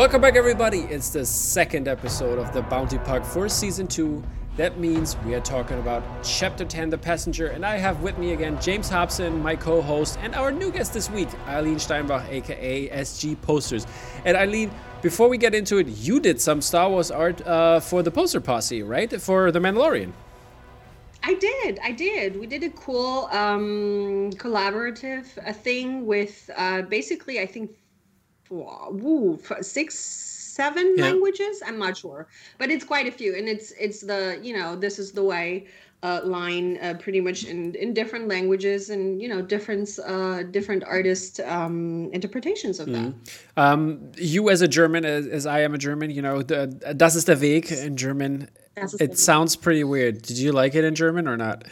Welcome back, everybody. It's the second episode of the Bounty Park for season two. That means we are talking about chapter 10, The Passenger, and I have with me again James Hobson, my co host, and our new guest this week, Eileen Steinbach, aka SG Posters. And Eileen, before we get into it, you did some Star Wars art uh, for the poster posse, right? For The Mandalorian. I did. I did. We did a cool um, collaborative a thing with uh, basically, I think, woo, six, seven yeah. languages. I'm not sure, but it's quite a few, and it's it's the you know this is the way uh, line uh, pretty much in in different languages and you know different uh, different artist um, interpretations of that. Mm-hmm. Um, you as a German, as, as, I am a German, you know, the, das ist der Weg in German. It sounds pretty weird. Did you like it in German or not?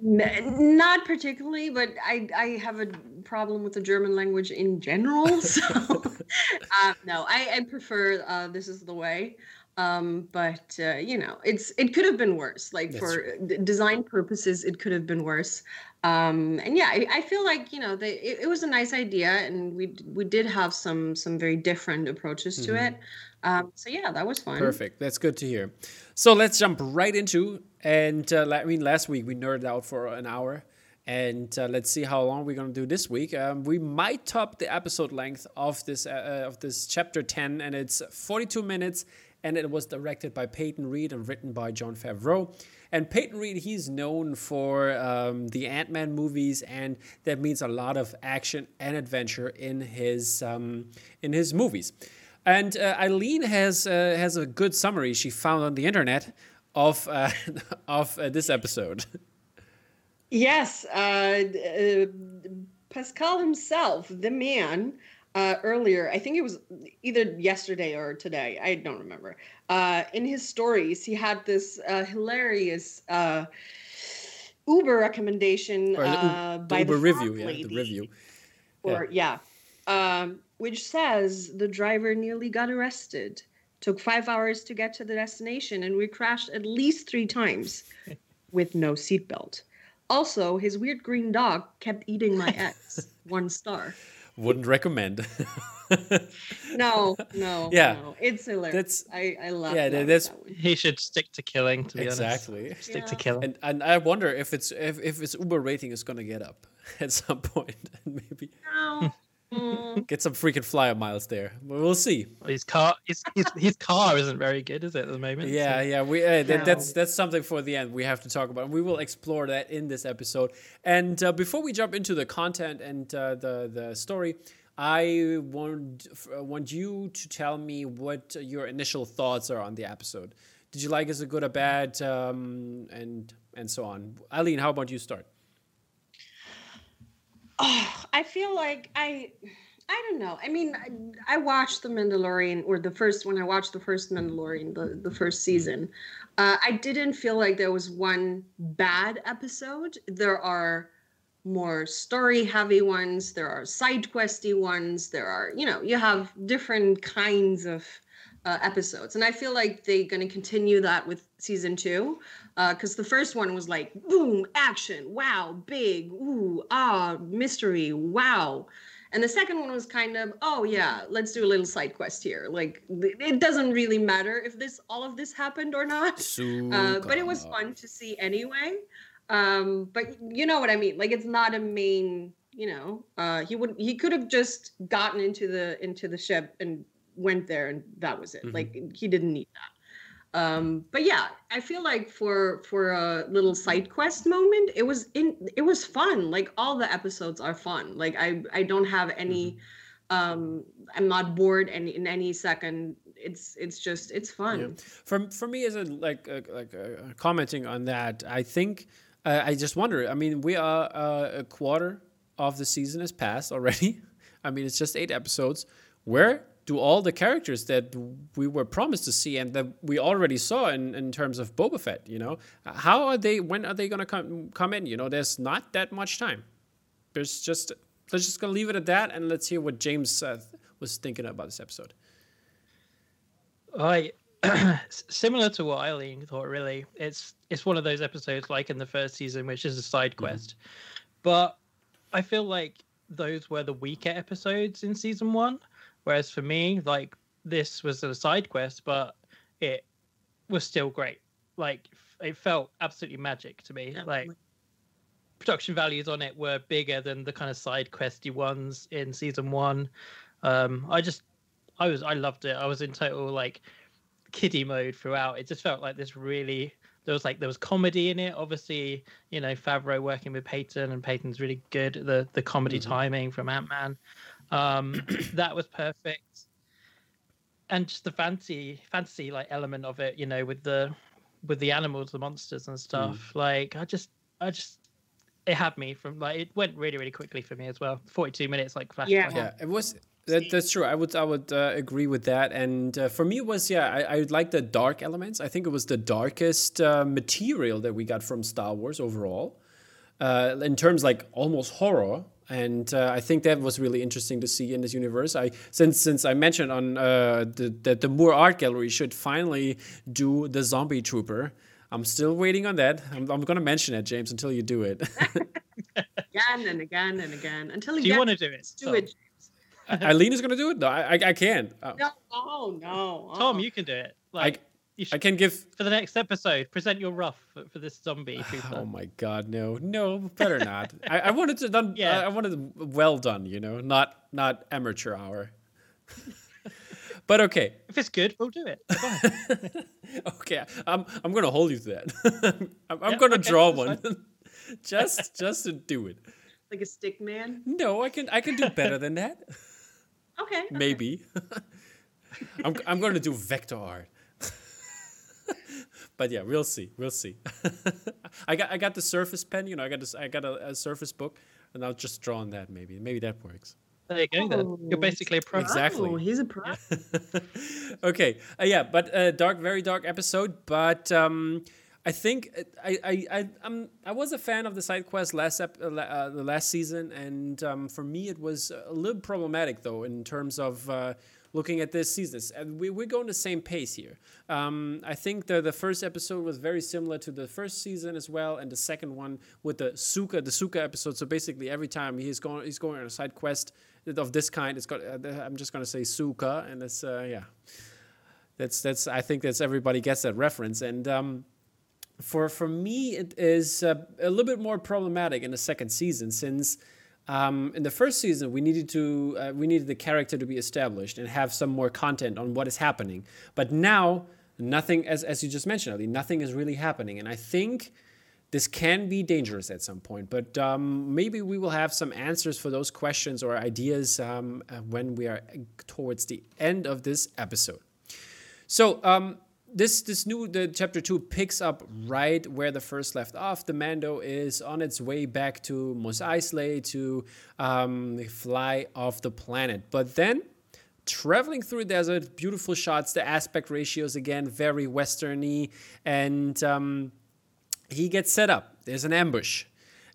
Not particularly, but I I have a problem with the German language in general. So um, no, I, I prefer uh, "This Is the Way." Um, but uh, you know, it's it could have been worse. Like That's for d- design purposes, it could have been worse. Um, and yeah, I, I, feel like you know, they, it, it, was a nice idea, and we we did have some some very different approaches to mm-hmm. it. Um, so yeah, that was fun. Perfect. That's good to hear. So let's jump right into. And uh, I mean, last week we nerded out for an hour, and uh, let's see how long we're gonna do this week. Um, we might top the episode length of this uh, of this chapter ten, and it's 42 minutes. And it was directed by Peyton Reed and written by Jon Favreau. And Peyton Reed, he's known for um, the Ant Man movies, and that means a lot of action and adventure in his um, in his movies. And uh, Eileen has uh, has a good summary she found on the internet of uh, of uh, this episode. Yes, uh, uh, Pascal himself, the man, earlier, I think it was either yesterday or today, I don't remember. in his stories, he had this hilarious. Uber recommendation uh, by Uber the review, yeah, the review, or yeah, yeah. Um, which says the driver nearly got arrested. Took five hours to get to the destination, and we crashed at least three times with no seatbelt. Also, his weird green dog kept eating my ex. One star. Wouldn't recommend. no, no, yeah, no. it's hilarious. That's, I, I love. Yeah, that's. That he should stick to killing. To be exactly. honest, stick yeah. to killing. And, and I wonder if it's if, if its Uber rating is gonna get up at some point, maybe. No. Get some freaking flyer miles there. We'll see. His car, his, his, his car isn't very good, is it at the moment? Yeah, so. yeah. We uh, that, that's that's something for the end. We have to talk about. We will explore that in this episode. And uh, before we jump into the content and uh, the the story, I want want you to tell me what your initial thoughts are on the episode. Did you like it? Is it good or bad? Um, and and so on. Eileen, how about you start? Oh, I feel like I I don't know. I mean, I, I, watched The Mandalorian, or the first when I watched the first Mandalorian, the, the first season. Uh, I didn't feel like there was one bad episode. There are more story heavy ones, there are side questy ones, there are, you know, you have different kinds of uh, episodes. And I feel like they're going to continue that with season two because uh, the first one was like boom action wow big ooh ah mystery wow. And the second one was kind of oh yeah let's do a little side quest here. Like it doesn't really matter if this all of this happened or not. Uh, but it was fun to see anyway. Um, but you know what i mean. Like it's not a main you know uh, he would he could have just gotten into the into the ship and went there and that was it. Mm-hmm. like he didn't need that um, but yeah i feel like for for a little side quest moment it was in it was fun. Like all the episodes are fun. Like i i don't have any mm-hmm. um i'm not bored and in any second. It's it's just it's fun. Yeah. for for me as a like uh, like uh, commenting on that i think uh, i just wonder i mean we are uh, a quarter of the season has passed already. I mean it's just eight episodes. Where do all the characters that we were promised to see and that we already saw in, in terms of Boba Fett, you know, how are they? When are they gonna come come in? You know, there's not that much time. There's just let's just gonna leave it at that, and let's hear what James uh, was thinking about this episode. I similar to what Eileen thought. Really, it's it's one of those episodes like in the first season, which is a side mm-hmm. quest, mm-hmm. but I feel like those were the weaker episodes in season one Whereas for me, like this was a side quest, but it was still great. Like it felt absolutely magic to me. Like production values on it were bigger than the kind of side questy ones in season one. Um, I just, I was, I loved it. I was in total like kiddie mode throughout. It just felt like this really. There was like there was comedy in it. Obviously, you know Favreau working with Peyton, and Peyton's really good. The the comedy mm-hmm. timing from Ant Man, um, that was perfect. And just the fancy fantasy like element of it, you know, with the with the animals, the monsters and stuff. Mm. Like I just I just it had me from like it went really really quickly for me as well. Forty two minutes like flash. Yeah, yeah, it was. That, that's true. I would I would uh, agree with that. And uh, for me, it was yeah, I, I like the dark elements. I think it was the darkest uh, material that we got from Star Wars overall, uh, in terms like almost horror. And uh, I think that was really interesting to see in this universe. I since since I mentioned on uh, the, that the Moore Art Gallery should finally do the Zombie Trooper. I'm still waiting on that. I'm, I'm going to mention it, James, until you do it. again and again and again until you. Do you want to do it? Do it. Eileen is going to do it. No, I, I, I can't. Uh, no, no, no. Tom, you can do it. Like, I, I can give for the next episode. Present your rough for, for this zombie. Oh my god, no, no, better not. I, I wanted to done. Yeah, I, I wanted well done. You know, not not amateur hour. But okay. If it's good, we'll do it. okay, I'm I'm gonna hold you to that. I'm, I'm yeah, gonna okay, draw one, just just to do it. Like a stick man. No, I can I can do better than that. Okay. Maybe. I'm I'm gonna do vector art. But yeah, we'll see. We'll see. I got I got the Surface pen. You know, I got this. I got a, a Surface book, and I'll just draw on that. Maybe maybe that works. There you go. Oh, then you're basically a pro. Exactly. Oh, he's a pro. okay. Uh, yeah, but uh, dark, very dark episode. But um, I think uh, I I I I'm, I was a fan of the side quest last ep- uh, uh, the last season, and um, for me it was a little problematic though in terms of uh, looking at this season. We, we're going the same pace here. Um, I think the, the first episode was very similar to the first season as well, and the second one with the Suka, the Suka episode. So basically, every time he's going, he's going on a side quest of this kind, it's got. Uh, I'm just going to say Suka, and it's uh, yeah. That's that's. I think that's everybody gets that reference, and. Um, for for me, it is uh, a little bit more problematic in the second season since um, in the first season, we needed to uh, we needed the character to be established and have some more content on what is happening. But now, nothing, as as you just mentioned, Ali, nothing is really happening, and I think this can be dangerous at some point. But um, maybe we will have some answers for those questions or ideas um, uh, when we are towards the end of this episode. So um, this this new the chapter two picks up right where the first left off. The Mando is on its way back to Mos Eisley to um, fly off the planet, but then traveling through the desert, beautiful shots. The aspect ratios again very westerny, and um, he gets set up. There's an ambush.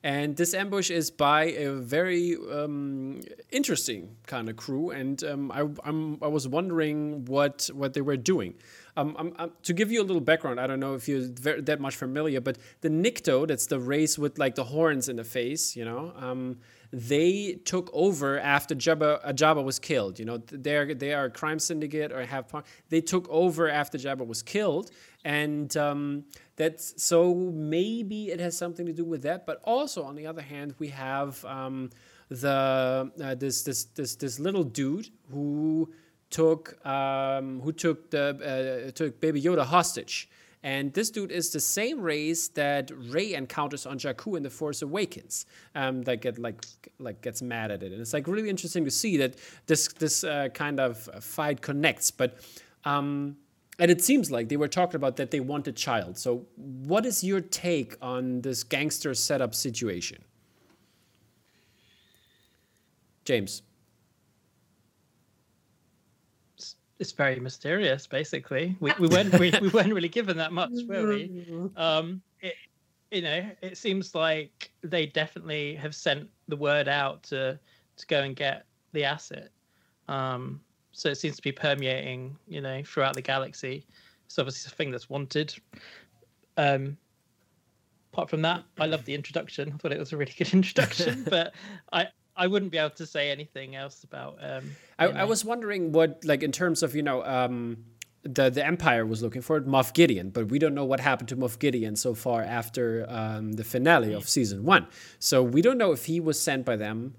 And this ambush is by a very um, interesting kind of crew, and um, I, I'm, I was wondering what what they were doing. Um, um, um, to give you a little background, I don't know if you're that much familiar, but the Nikto, that's the race with like the horns in the face, you know, um, they took over after Jabba, uh, Jabba was killed. You know, they're they are a crime syndicate or have they took over after Jabba was killed, and um, that's so maybe it has something to do with that. But also on the other hand, we have um, the uh, this this this this little dude who took um, who took the uh, took Baby Yoda hostage. And this dude is the same race that Rey encounters on Jakku in The Force Awakens. Um, that get like like gets mad at it, and it's like really interesting to see that this this uh, kind of fight connects. But um, and it seems like they were talking about that they want a child. So what is your take on this gangster setup situation, James? It's very mysterious. Basically, we, we weren't we, we weren't really given that much, were we? Um, it, you know, it seems like they definitely have sent the word out to to go and get the asset. Um, so it seems to be permeating, you know, throughout the galaxy. It's obviously a thing that's wanted. Um, apart from that, I love the introduction. I thought it was a really good introduction, but I I wouldn't be able to say anything else about. Um, I, I, was wondering what, like, in terms of you know, um, the the Empire was looking for Moff Gideon, but we don't know what happened to Moff Gideon so far after um, the finale of season one. So we don't know if he was sent by them.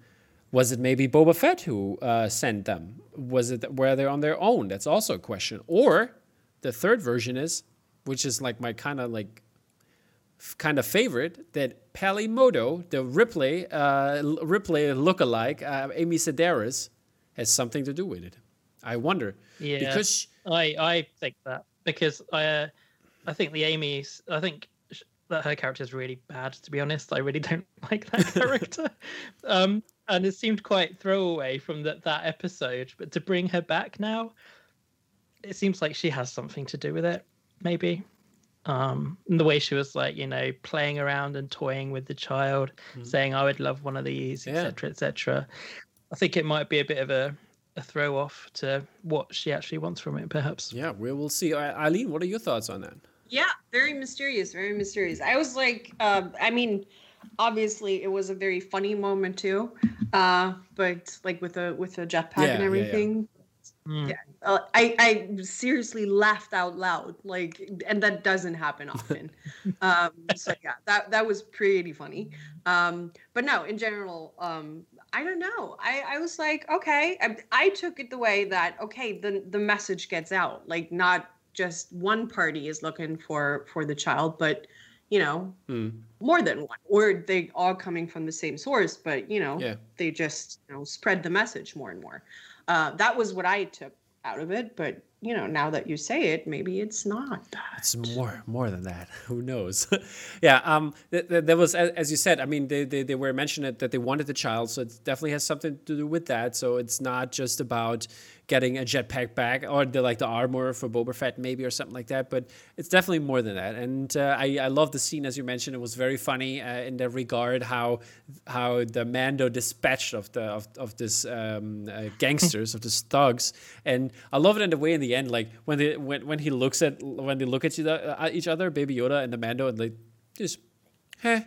Was it maybe Boba Fett who uh, sent them? Was it were they on their own? That's also a question. Or the third version is, which is like my kind of like kind of favorite that Peli Motto, the Ripley uh, Ripley lookalike, uh, Amy Sedaris, has something to do with it. I wonder. Yeah, because I I think that because I uh, I think the Amy's I think that her character is really bad. To be honest, I really don't like that character. um, and it seemed quite throwaway from that that episode. But to bring her back now, it seems like she has something to do with it. Maybe um the way she was like you know playing around and toying with the child mm. saying i would love one of these etc yeah. etc i think it might be a bit of a, a throw off to what she actually wants from it perhaps. Yeah we will see. Eileen what are your thoughts on that? Yeah very mysterious very mysterious. I was like uh, i mean obviously it was a very funny moment too uh but like with a with a jetpack yeah, and everything yeah, Mm. Yeah, uh, I I seriously laughed out loud, like, and that doesn't happen often. um, so yeah, that that was pretty funny. Um, but no, in general, um, I don't know. I I was like, okay, I, I took it the way that okay, the the message gets out, like not just one party is looking for for the child, but you know, mm. more than one, or they all coming from the same source, but you know, yeah. they just you know spread the message more and more. Uh, that was what I took out of it. But you know, now that you say it, maybe it's not that. It's more more than that. Who knows? yeah. Um. Th- th- there was, as you said. I mean, they, they they were mentioning that they wanted the child, so it definitely has something to do with that. So it's not just about getting a jetpack back or the like the armor for Boba Fett maybe or something like that. But it's definitely more than that. And uh, I I love the scene as you mentioned. It was very funny uh, in that regard how how the Mando dispatched of the of of this um, uh, gangsters of the thugs. And I love it in the way in the end like when they when when he looks at when they look at each other, other Baby Yoda and the Mando and they just heh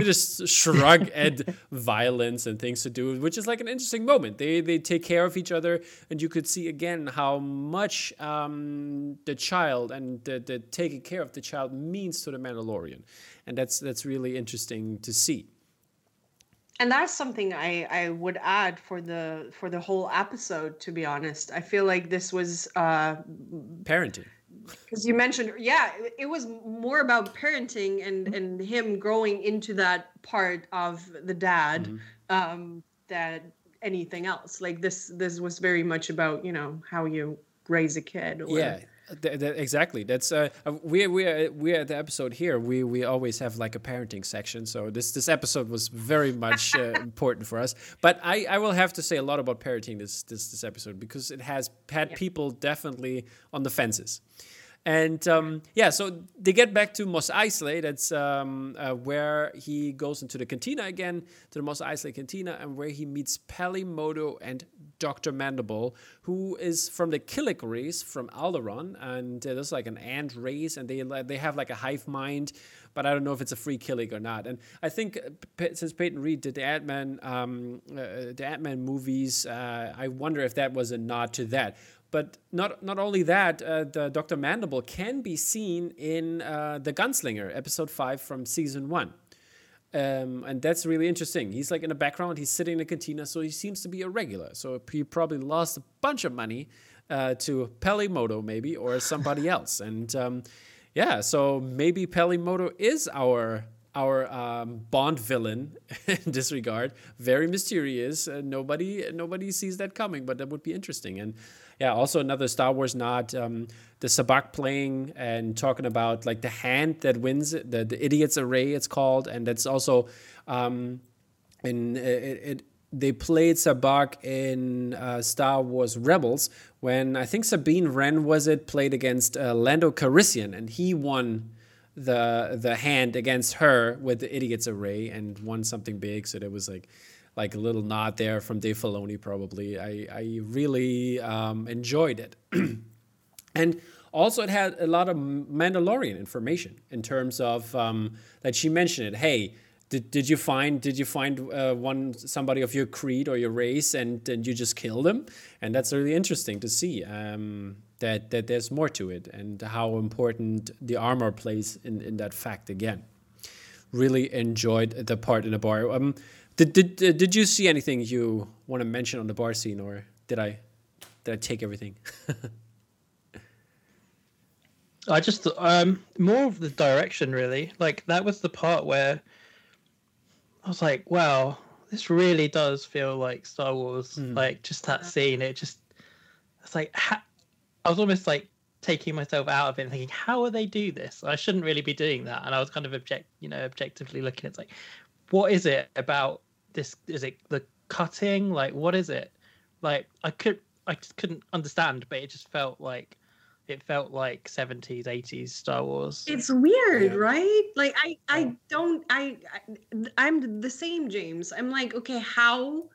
they just shrug at violence and things to do, which is like an interesting moment. They they take care of each other, and you could see again how much um, the child and the, the taking care of the child means to the Mandalorian, and that's that's really interesting to see. And that's something I, I would add for the for the whole episode. To be honest, I feel like this was uh, parenting because you mentioned yeah it was more about parenting and mm-hmm. and him growing into that part of the dad mm-hmm. um that anything else like this this was very much about you know how you raise a kid or, yeah th- th- exactly that's uh we we we at the episode here we we always have like a parenting section so this this episode was very much uh, important for us but i i will have to say a lot about parenting this this this episode because it has had yeah. people definitely on the fences and um, yeah, so they get back to Mos Eisley. That's um, uh, where he goes into the cantina again, to the Mos Eisley cantina, and where he meets Peli Motto and Dr. Mandible, who is from the Killik race from Alderaan. And uh, there's like an ant race, and they, they have like a hive mind, but I don't know if it's a free Killik or not. And I think uh, since Peyton Reed did the Ant Man, um, uh, the Ant Man movies, uh, I wonder if that was a nod to that. But not not only that, uh, the Dr. Mandible can be seen in uh, the Gunslinger episode five from season one. Um, and that's really interesting. He's like in the background. He's sitting in a cantina, so he seems to be a regular. So he probably lost a bunch of money uh, to Peli Motto, maybe, or somebody else. And um, yeah, so maybe Peli Motto is our our um, Bond villain in this regard. Very mysterious. Uh, nobody nobody sees that coming, but that would be interesting. And yeah, also another Star Wars nod. Um, the sabacc playing and talking about like the hand that wins the the idiot's array it's called, and that's also um, in it, it they played sabacc in uh, Star Wars Rebels when I think Sabine Wren was it played against uh, Lando Calrissian and he won the the hand against her with the idiot's array and won something big. So there was like like a little nod there from Dave Filoni, probably. I, I really um, enjoyed it. and also, it had a lot of Mandalorian information in terms of um, that she mentioned it. Hey, did, did you find did you find uh, one somebody of your creed or your race and and you just kill them and that's really interesting to see um, that that there's more to it and how important the armor plays in in that fact again really enjoyed the part in the bar um did did did you see anything you want to mention on the bar scene or did i did i take everything I just um more of the direction really. Like that was the part where I was like, wow, this really does feel like Star Wars. Mm. Like just that scene, it just it's like ha- I was almost like taking myself out of it and thinking, how will they do this? I shouldn't really be doing that. And I was kind of object, you know, objectively looking. It's like, what is it about this? Is it the cutting? Like, what is it? Like, I could, I just couldn't understand, but it just felt like it felt like 70s 80s star wars It's weird, Yeah. right? Like I I don't I, I I'm the same James. I'm like, okay, how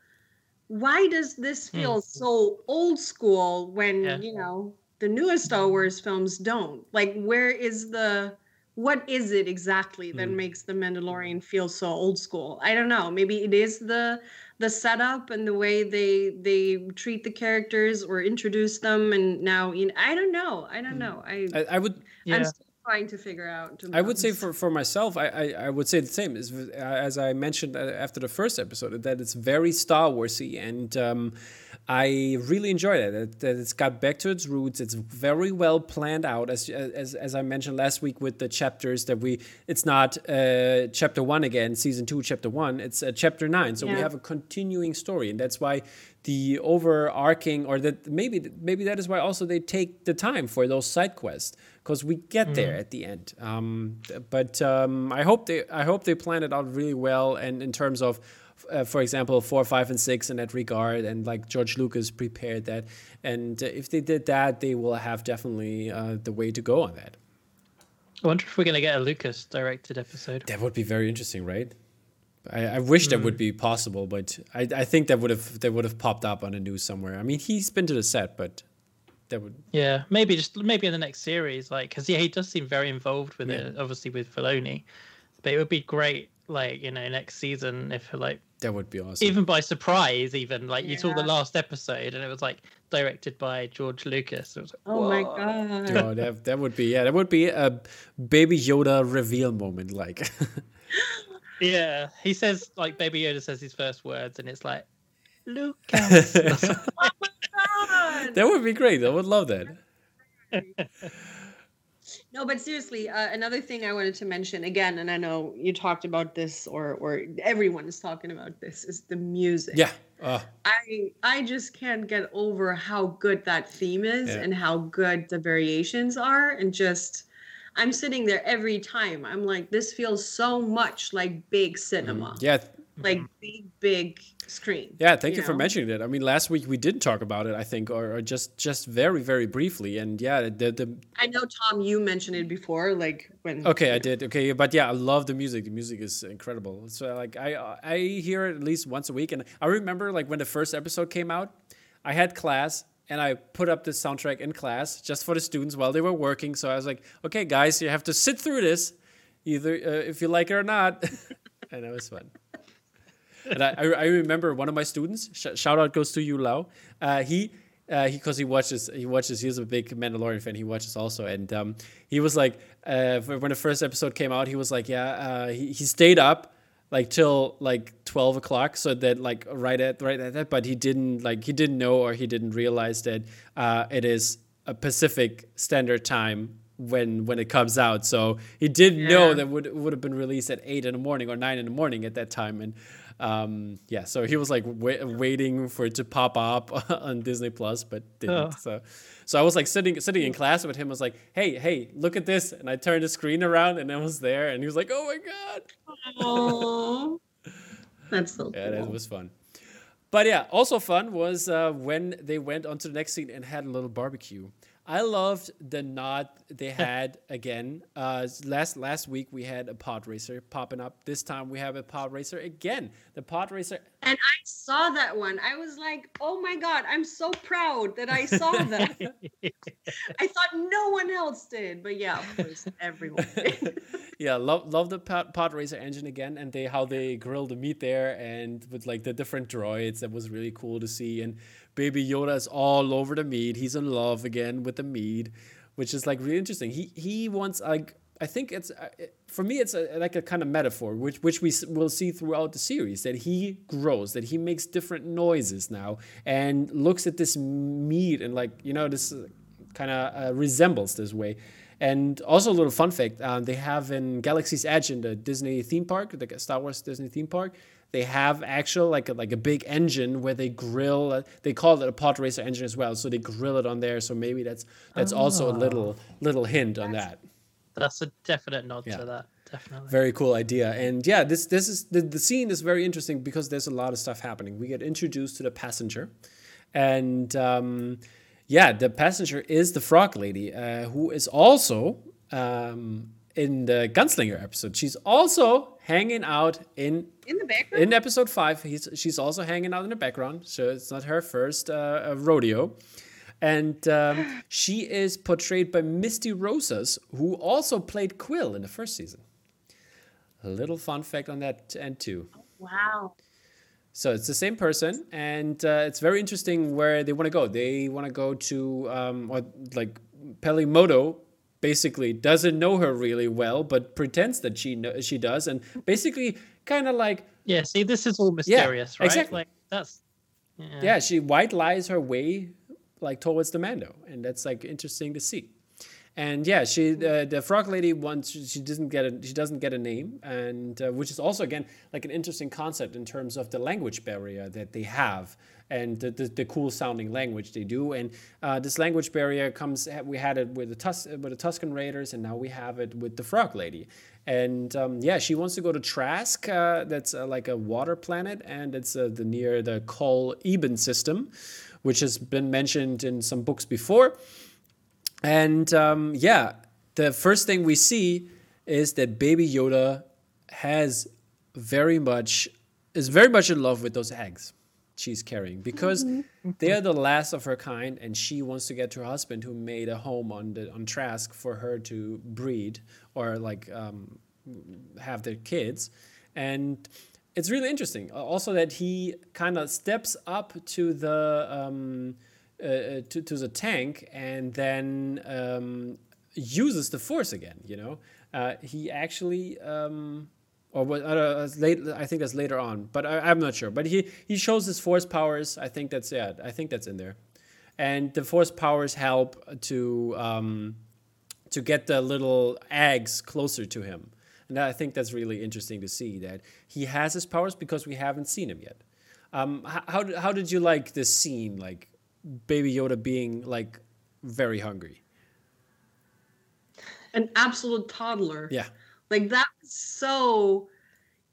why does this Hmm. feel so old school when, Yeah. you know, the newest Star Wars films don't? Like where is the what is it exactly that Hmm. makes the Mandalorian feel so old school? I don't know. Maybe it is the the setup and the way they they treat the characters or introduce them and now you know, I don't know. I don't Hmm. know. I I, I would yeah I'm still trying to figure out. to I would say for, for myself, I, I, I would say the same as as I mentioned uh, after the first episode that it's very Star Warsy, and um, I really enjoyed it. That, that it's got back to its roots. It's very well planned out, as as, as I mentioned last week with the chapters that we. It's not uh, chapter one again, season two, chapter one. It's uh, chapter nine, so we have a continuing story, and that's why the overarching or that maybe maybe that is why also they take the time for those side quests because we get there at the end um, but um, i hope they i hope they plan it out really well and in terms of uh, for example four five and six in that regard and like george lucas prepared that. And uh, if they did that they will have definitely uh, the way to go on that. I wonder if we're going to get a lucas directed episode. That would be very interesting right? I, I wish that would be possible, but I, I think that would have that would have popped up on the news somewhere. I mean, he's been to the set, but that would yeah maybe just maybe in the next series like because yeah he does seem very involved with it obviously with Filoni. but it would be great like you know next season if like that would be awesome. even by surprise even like you saw the last episode and it was like directed by george lucas it was like, Oh my god. oh, that, that would be yeah, that would be a baby Yoda reveal moment. Like, yeah he says like baby yoda says his first words and it's like lucas oh that God. that would be great. I would love that. No, but seriously, uh, another thing I wanted to mention again, and I know you talked about this, or or everyone is talking about this, is the music. Yeah. Uh, I I just can't get over how good that theme is Yeah. and how good the variations are, and just I'm sitting there every time. I'm like, this feels so much like big cinema, Mm-hmm. yeah. Like big big screen. Yeah, thank you, for know? mentioning that. I mean, last week we did talk about it, I think, or, or just just very very briefly. And yeah, the the I know Tom, you mentioned it before, like when. okay, I did. Okay, but yeah, I love the music. The music is incredible. So like I I hear it at least once a week, and I remember like when the first episode came out, I had class. And I put up this soundtrack in class just for the students while they were working. So I was like, "Okay, guys, you have to sit through this, either uh, if you like it or not." and it was fun. And I, I remember one of my students. Sh- shout out goes to you, Lau. Uh, he uh, he because he watches he watches he's a big Mandalorian fan. He watches also, and um, he was like uh, when the first episode came out, he was like, yeah, uh, he he stayed up like till like twelve o'clock, so that like right at right at that, but he didn't like he didn't know or he didn't realize that uh, it is a Pacific Standard Time when when it comes out. So he didn't know that would would have been released at eight in the morning or nine in the morning at that time, and um, yeah, so he was like wait, waiting for it to pop up on Disney Plus, but didn't. Oh. So, so I was like sitting sitting in class with him. I was like, hey, hey, look at this, and I turned the screen around, and it was there, and he was like, oh my god, Aw. That's so yeah, that was fun. But yeah, also fun was uh, when they went on to the next scene and had a little barbecue. I loved the nod they had again. Uh, last last week we had a pod racer popping up. This time we have a pod racer again. The pod racer. And I saw that one. I was like, "Oh my god! I'm so proud that I saw that." I thought no one else did, but yeah, of course, everyone. Did. yeah, love love the pod, pod racer engine again, and they how they grill the meat there, and with like the different droids. That was really cool to see, and Baby Yoda is all over the meat. He's in love again with the meat, which is like really interesting. He he wants like I think it's uh, for me it's a, like a kind of metaphor which which we will see throughout the series that he grows that he makes different noises now and looks at this meat and like you know this kind of uh, resembles this way and also a little fun fact um, they have in Galaxy's Edge in the Disney theme park the Star Wars Disney theme park they have actual like a, like a big engine where they grill. Uh, they call it a pod racer engine as well, so they grill it on there. So maybe that's that's oh. also a little little hint on that. That's a definite nod yeah. to that. Definitely. Very cool idea. And yeah, this this is the, the scene is very interesting because there's a lot of stuff happening. We get introduced to the passenger, and um, yeah, the passenger is the frog lady, uh, who is also um, in the gunslinger episode. She's also hanging out in in the background. In episode five, he's she's also hanging out in the background, so it's not her first uh, rodeo. And um, she is portrayed by Misty Rosas, who also played Kuiil in the first season. A little fun fact on that end too. Wow. So it's the same person, and uh, it's very interesting where they want to go. They want to go to um, what like Peli Motto basically doesn't know her really well, but pretends that she know, she does, and basically kind of like yeah. See, this is all mysterious, yeah, right? Exactly. Like that's yeah. yeah. She white lies her way like towards the Mando, and that's like interesting to see. And yeah, she uh, the frog lady wants she doesn't get a she doesn't get a name, and uh, which is also again like an interesting concept in terms of the language barrier that they have and the, the, the cool sounding language they do. And uh, this language barrier comes we had it with the Tus- with the Tusken Raiders, and now we have it with the frog lady. And um, yeah, she wants to go to Trask. Uh, that's uh, like a water planet, and it's uh, the near the Kol Iben system, which has been mentioned in some books before. And um, yeah, the first thing we see is that Baby Yoda has very much is very much in love with those eggs she's carrying because mm-hmm. they are the last of her kind and she wants to get to her husband who made a home on the on Trask for her to breed or like um, have their kids and it's really interesting also that he kind of steps up to the um, uh, uh, to, to the tank and then um, uses the force again. You know, uh, he actually. Um, or what? Uh, late, I think that's later on, but I, am not sure. But he he shows his force powers. I think that's yeah. I think that's in there, and the force powers help to um, to get the little eggs closer to him, and I think that's really interesting to see that he has his powers because we haven't seen him yet. Um, how, how how did you like this scene? Like Baby Yoda being like very hungry. An absolute toddler. Yeah. Like that was so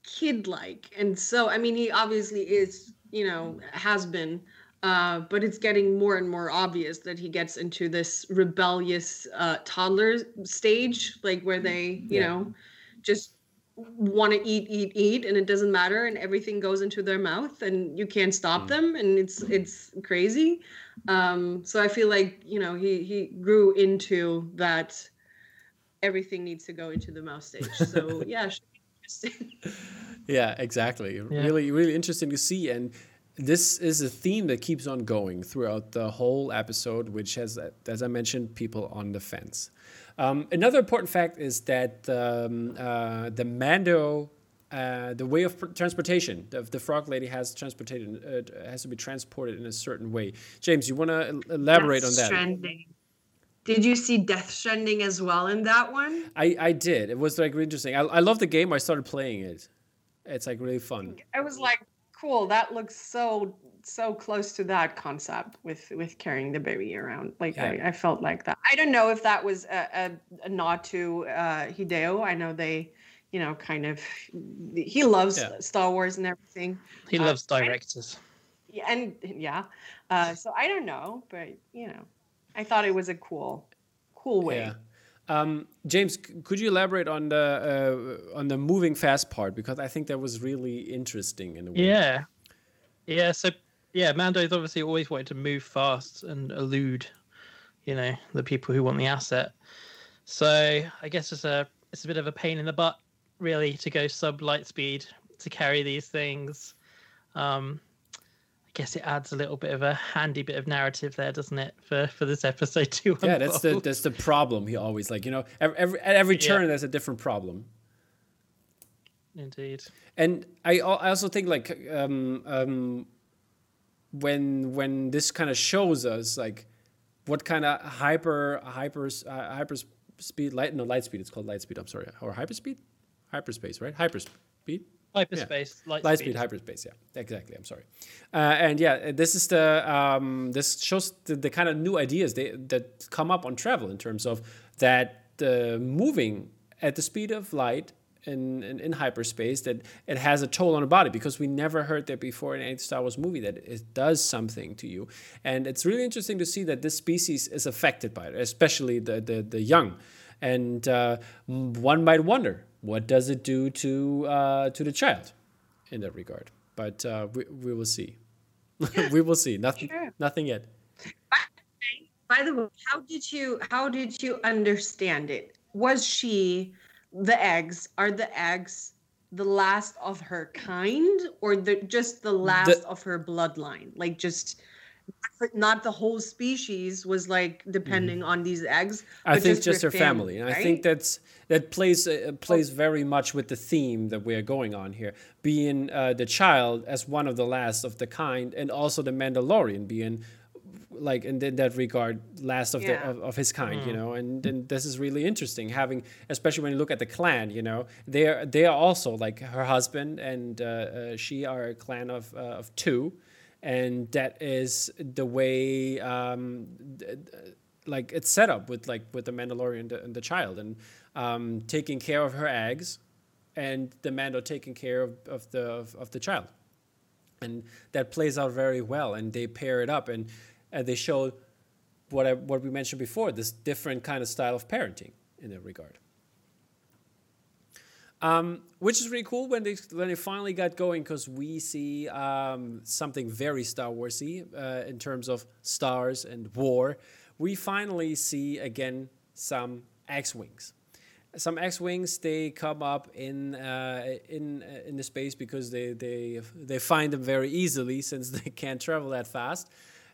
kid like. And so, I mean, he obviously is, you know, has been, uh, but it's getting more and more obvious that he gets into this rebellious uh, toddler stage, like where they, you yeah. know, just want to eat eat eat and it doesn't matter and everything goes into their mouth and you can't stop mm. them and it's it's crazy. Um so i feel like you know he he grew into that everything needs to go into the mouth stage. So yeah yeah exactly. Yeah. really really interesting to see and this is a theme that keeps on going throughout the whole episode which has as i mentioned people on the fence um, another important fact is that um, uh, the Mando, uh, the way of transportation, the, the frog lady has transported, uh, has to be transported in a certain way. James, you want to elaborate Death on that? Stranding. Did you see Death Stranding as well in that one? I, I did. It was like really interesting. I, I love the game. I started playing it. It's like really fun. I was like, cool. That looks so so close to that concept with with carrying the baby around. Like yeah. I, I, felt like that. I don't know if that was a, a, a nod to uh, Hideo. I know they, you know, kind of he loves yeah. Star Wars and everything. He uh, loves directors. Yeah, and yeah. Uh, so I don't know, but you know. I thought it was a cool, cool way. Yeah. Um, James, could you elaborate on the uh, on the moving fast part because I think that was really interesting in a way. Yeah, yeah. So yeah, Mando's obviously always wanted to move fast and elude, you know, the people who want the asset. So I guess it's a it's a bit of a pain in the butt, really, to go sub light speed to carry these things. Um, I guess it adds a little bit of a handy bit of narrative there, doesn't it, for for this episode too? Yeah, that's the that's the problem. He always like you know every, every at every turn yeah. there's a different problem. Indeed. And I I also think like um um when when this kind of shows us like what kind of hyper hyper uh, hyper speed light no light speed it's called light speed I'm sorry or hyperspeed hyperspace right hyperspeed Hyperspace, yeah. light, light speed. speed. hyperspace. Yeah, exactly. I'm sorry. Uh, and yeah, this is the um, this shows the, the, kind of new ideas they, that come up on travel in terms of that the moving at the speed of light in, in, in hyperspace that it has a toll on the body because we never heard that before in any Star Wars movie that it does something to you. And it's really interesting to see that this species is affected by it, especially the the, the young. And uh, one might wonder what does it do to uh, to the child in that regard? But uh, we, we will see. we will see. Nothing sure. nothing yet. By the way, how did you how did you understand it? Was she the eggs? Are the eggs the last of her kind, or the just the last the, of her bloodline? Like just not the whole species was like depending mm. on these eggs. I think just, just her family, family. and right? I think that's that plays uh, plays very much with the theme that we are going on here, being uh, the child as one of the last of the kind, and also the Mandalorian being like in, in that regard last of yeah. the of, of, his kind mm. you know? And, and this is really interesting having especially when you look at the clan you know? They are they are also like her husband and uh, uh, she are a clan of uh, of two. And that is the way um, like it's set up with like with the Mandalorian and the, and the child. And um, taking care of her eggs and the Mando taking care of, of the of, of, the child. And that plays out very well and they pair it up. And, and they show what I, what we mentioned before this different kind of style of parenting in that regard um, which is really cool when they when they finally got going because we see um, something very Star Warsy uh, in terms of stars and war. We finally see again some X-wings. Some X-wings they come up in uh, in uh, in the space because they they they find them very easily since they can't travel that fast,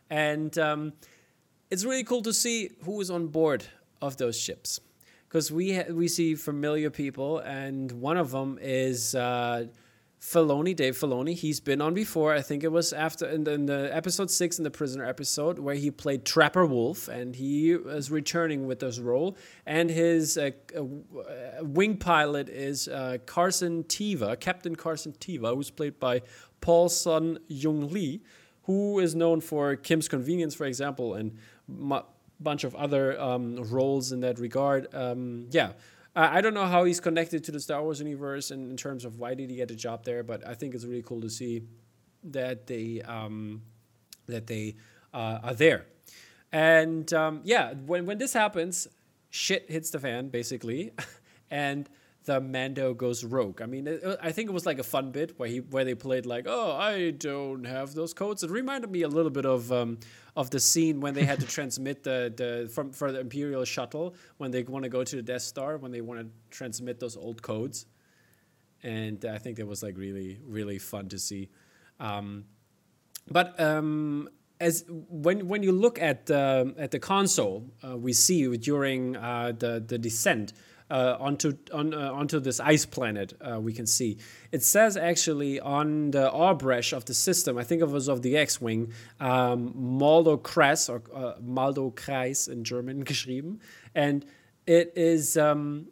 and um, it's really cool to see who is on board of those ships because we we see familiar people, and one of them is uh, Filoni, Dave Filoni. He's been on before. I think it was after in the, in the, episode six in the prisoner episode where he played Trapper Wolf, and he is returning with this role. And his uh, uh, wing pilot is uh, Carson Teva, Captain Carson Teva, who's played by Paul Sun-Hyung Lee, who is known for Kim's Convenience, for example, and a bunch of other um, roles in that regard. Um, yeah, I, don't know how he's connected to the Star Wars universe in, in, terms of why did he get a job there, but I think it's really cool to see that they um, that they uh, are there. And um, yeah, when when this happens, shit hits the fan basically, and the Mando goes rogue. I mean, it, I think it was like a fun bit where he where they played like, oh, I don't have those codes. It reminded me a little bit of um, of the scene when they had to transmit the the from for the Imperial shuttle when they want to go to the Death Star when they want to transmit those old codes, and I think that was like really really fun to see. Um, but um, as when when you look at the at the console, uh, we see during uh, the the descent uh, onto on, uh, onto this ice planet uh, we can see. It says actually on the Arbresh of the system, I think it was of the X-wing, um, Maldo Kreis or uh, Maldo Kreis in German geschrieben, and it is um,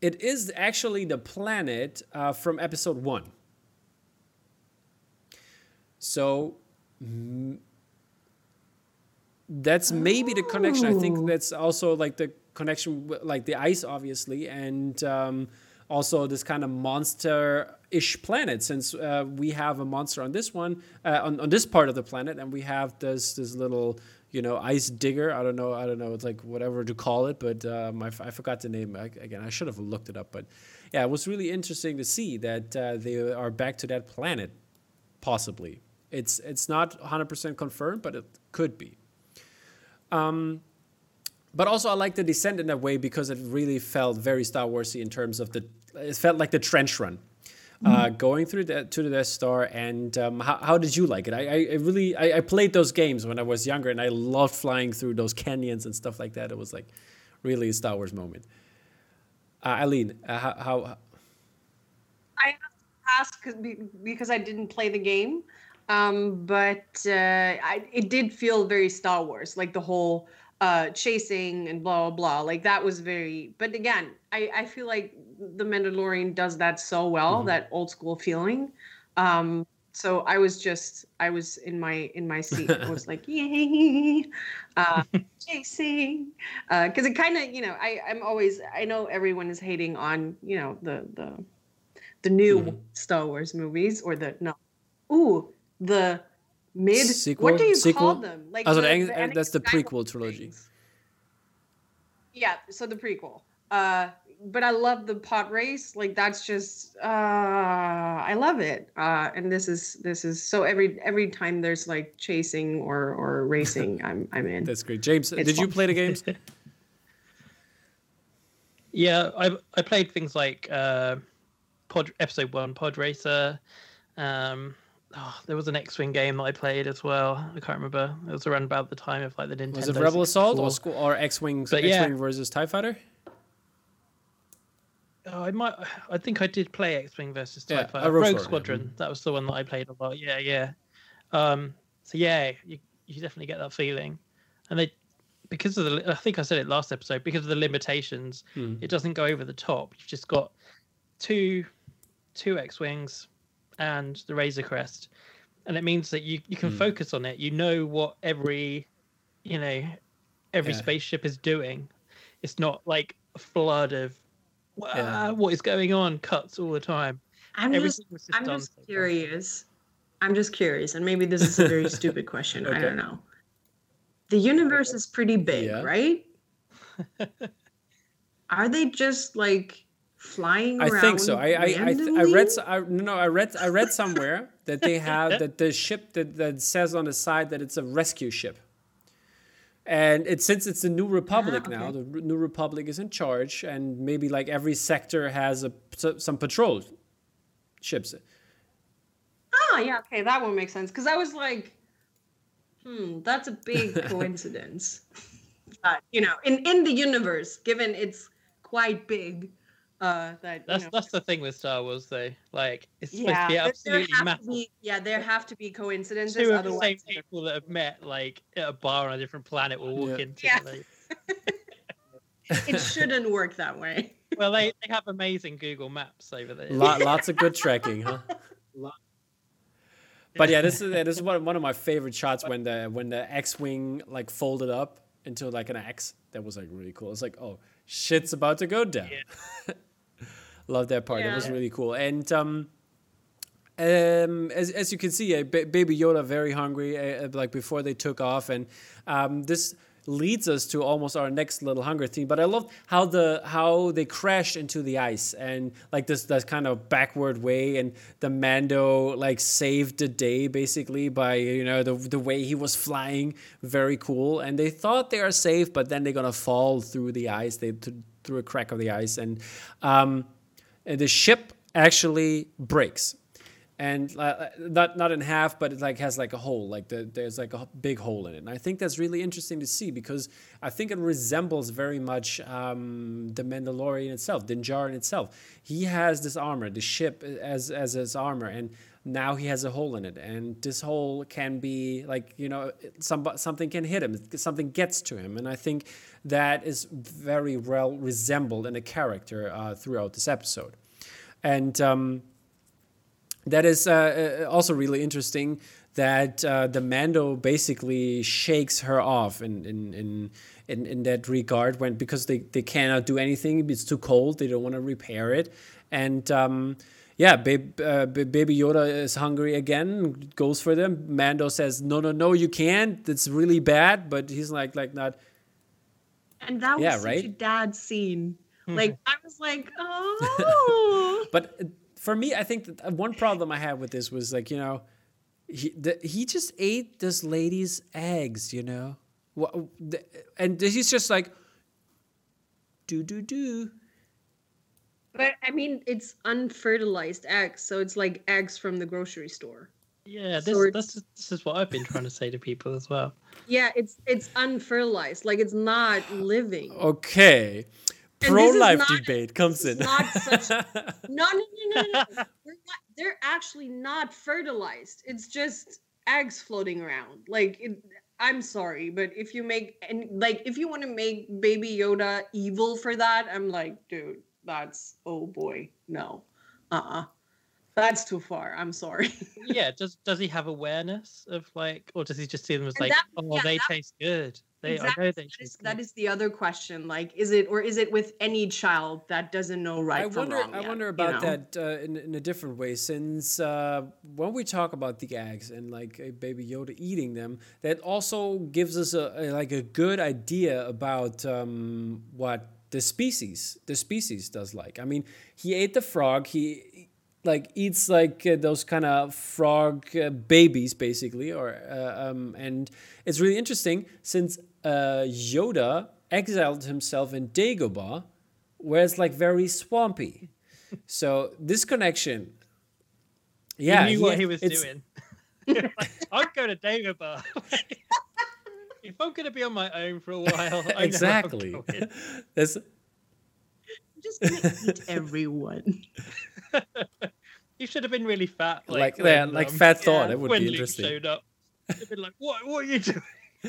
it is actually the planet uh, from Episode One. So. that's maybe the connection. I think that's also like the connection with like the ice, obviously, and um, also this kind of monster-ish planet, since uh, we have a monster on this one, uh, on, on this part of the planet, and we have this this little you know ice digger. I don't know, I don't know, it's like whatever to call it, but um, I forgot the name I, again. I should have looked it up, but yeah, it was really interesting to see that uh, they are back to that planet, possibly. It's it's not 100% confirmed, but it could be. Um, but also I like the descent in that way because it really felt very Star Warsy in terms of the. It felt like the trench run, uh, Mm-hmm. going through the to the Death Star. And um, how, how did you like it? I, I, I really I, I played those games when I was younger, and I loved flying through those canyons and stuff like that. It was like really a Star Wars moment. Uh, Eileen, uh, how, how I have to ask 'cause be- because I didn't play the game, um, but uh, I, it did feel very Star Wars, like the whole uh, chasing and blah blah blah. Like that was very. But again, I, I feel like the Mandalorian does that so well, Mhm. that old school feeling. Um, so I was just I was in my in my seat. I was like, yay, uh, chasing, because it kind of you know I I'm always I know everyone is hating on you know the the the new Mhm. Star Wars movies or the no, ooh the mid Sequel? What do you Sequel? call them? Like Oh, so the- the Ang- the uh, that's the prequel Skywalker trilogy. things. Yeah, so the prequel. Uh, but I love the pod race. Like that's just uh, I love it. Uh, and this is this is so every every time there's like chasing or or racing, I'm I'm in. that's great, James? It's did you play the games? Yeah, I I played things like uh, Pod Episode One, Pod Racer. Um, oh, there was an X-wing game that I played as well. I can't remember. It was around about the time of like the Nintendo. Was it Rebel Assault or 64. Or X Wing But X yeah. Versus Tie Fighter? Oh, I might. I think I did play X-wing versus TIE Yeah, Fighter. Rogue Rogue, Squadron. That was the one that I played a lot. Yeah, yeah. Um, so yeah, you you definitely get that feeling, and they because of the. I think I said it last episode. Because of the limitations, Hmm. it doesn't go over the top. You've just got two two X-wings and the Razor Crest, and it means that you you can Hmm. focus on it. You know what every you know every Yeah. spaceship is doing. It's not like a flood of "Wah, Yeah. what is going on cuts all the time. I'm just Everything was just I'm just so well. curious. I'm just curious, and maybe this is a very stupid question. I don't know. The universe is pretty big, Yeah. right? Are they just like flying I think so. I I, I, I read I, no no I read I read somewhere that they have that the ship that, that says on the side that it's a rescue ship. And it since it's the New Republic Ah, now, the New Republic is in charge, and maybe like every sector has a some patrol ships. Oh yeah, okay, that one makes sense. Because I was like, hmm, that's a big coincidence. uh, you know, in in the universe, given it's quite big, uh, that That's know, that's the thing with Star Wars, though. Like it's supposed yeah, to be there- there absolutely to massive. be, yeah, there have to be coincidences. Two of the same people that have met like at a bar on a different planet will walk Yeah. into. Yeah. like- it shouldn't work that way. well, they, they have amazing Google Maps over there. Lot, lots of good tracking, huh? But yeah, this is this is one, one of my favorite shots when the when the X-wing like folded up into like an X. That was like really cool. It's like, oh, shit's about to go down. Love that part. That was really cool. And um, um, as as you can see, uh, ba- Baby Yoda very hungry. Uh, like before they took off, and um, this leads us to almost our next little hunger theme. But I love how the how they crashed into the ice and like this that kind of backward way, and the Mando like saved the day basically by you know the the way he was flying. Very cool. And they thought they are safe, but then they're gonna fall through the ice. They th- through a crack of the ice, and um, and the ship actually breaks and uh, not not in half, but it like has like a hole, like the, there's like a big hole in it. And I think that's really interesting to see because I think it resembles very much um, the Mandalorian itself, Din Djarin itself. He has this armor, the ship as as his armor, and now he has a hole in it, and this hole can be like you know some something can hit him, something gets to him, and I think that is very well resembled in a character uh, throughout this episode, and. Um, that is uh, uh, also really interesting that uh, the Mando basically shakes her off in in, in in in that regard when because they, they cannot do anything it's too cold they don't want to repair it and um, yeah, babe, uh, Baby Yoda is hungry again, goes for them. Mando says, "No, no, no, you can't. It's really bad." But he's like, like not. And that was Yeah, such right? a dad scene. Like I was like, oh. But uh, for me, I think that uh, one problem I had with this was like, you know, he the, he just ate this lady's eggs, you know, Wha- the- and he's just like, do do do. but I mean, it's unfertilized eggs, so it's like eggs from the grocery store. Yeah, this, it's- this, is, this is what I've been trying to say to people as well. Yeah, it's it's unfertilized, like it's not living. Okay, Pro life debate comes in. not such- No, no, no, no, no. They're, not, they're actually not fertilized. It's just eggs floating around. Like, it, I'm sorry, but if you make and like if you want to make Baby Yoda evil for that, I'm like, dude, that's oh boy, no, uh, uh that's too far. I'm sorry. yeah, does does he have awareness of like, or does he just see them as And like, that- oh, yeah, they that- taste good. They, Exactly. I know they that is taste good. is the other question. Like, is it or is it with any child that doesn't know right I from wonder. wrong? I yet, wonder you about know? that uh, in in a different way. Since uh, when we talk about the eggs and like a baby Yoda eating them, that also gives us a, a like a good idea about um, what the species the species does like. I mean, he ate the frog. He like eats like uh, those kind of frog uh, babies basically or uh, um, and it's really interesting since uh, Yoda exiled himself in Dagobah where it's like very swampy. So this connection, yeah, he knew what he was doing. like, I'm going to Dagobah. if I'm going to be on my own for a while, I know I'm exactly. going. That's just gonna eat everyone. You should have been really fat. Like, Like, yeah, like um, fat thought. yeah, That would when be Luke interesting. showed up. You'd been like, what? What are you doing?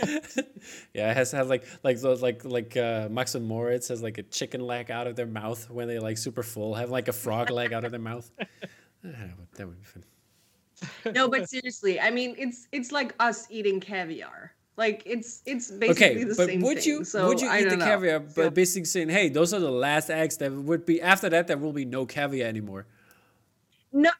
yeah, it has to have like like those like like uh, Max and Moritz has like a chicken leg out of their mouth when they're like super full. Have like a frog leg out of their mouth. That would- that would be fun. no, but seriously, I mean, it's it's like us eating caviar. Like it's it's basically Okay, the same would thing. you so would you I eat the know. caviar? But basically saying, hey, those are the last eggs that would be. After that, there will be no caviar anymore. no,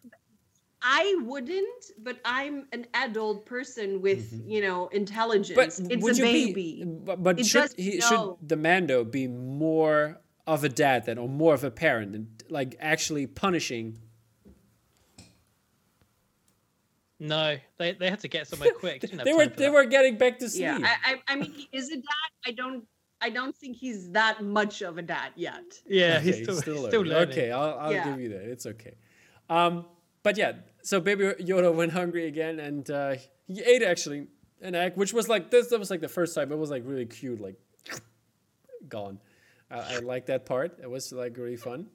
I wouldn't. But I'm an adult person with you know intelligence. Mm-hmm. But it's would a you baby. be? But, should does he know. should the Mando be more of a dad then, or more of a parent, and like actually punishing? No, they, they had to get somewhere quick. Didn't have They were they that. were getting back to sleep. yeah, I, I I mean, he is a dad. I don't I don't think he's that much of a dad yet. Yeah, Okay, he's still, still, he's learning. still learning. Okay, I'll, I'll Yeah. give you that. It's okay. Um, but yeah, so Baby Yoda went hungry again, and uh, he ate actually an egg, which was like this. That was like the first time. It was like really cute, like gone. I, I like that part. It was like really fun.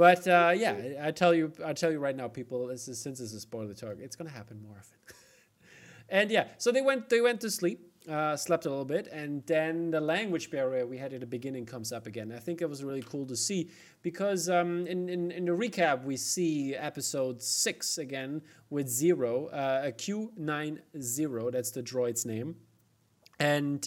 But uh, yeah, I, tell you, I tell you right now, people. This is, since this is spoiler talk, it's gonna happen more often. and yeah, so they went they went to sleep, uh, slept a little bit, and then the language barrier we had at the beginning comes up again. I think it was really cool to see because um, in, in in the recap we see episode six again with zero, uh, a Q nine zero. That's the droid's name, and.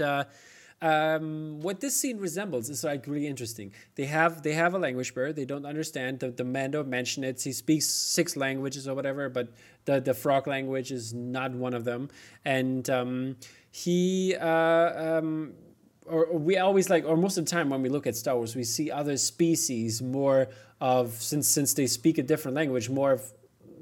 Um, what this scene resembles is like really interesting. They have they have a language barrier. They don't understand. The, the Mando mentioned it. He speaks six languages or whatever, but the the frog language is not one of them. And um, he uh, um, or, or we always like, or most of the time when we look at Star Wars, we see other species more of since since they speak a different language, more of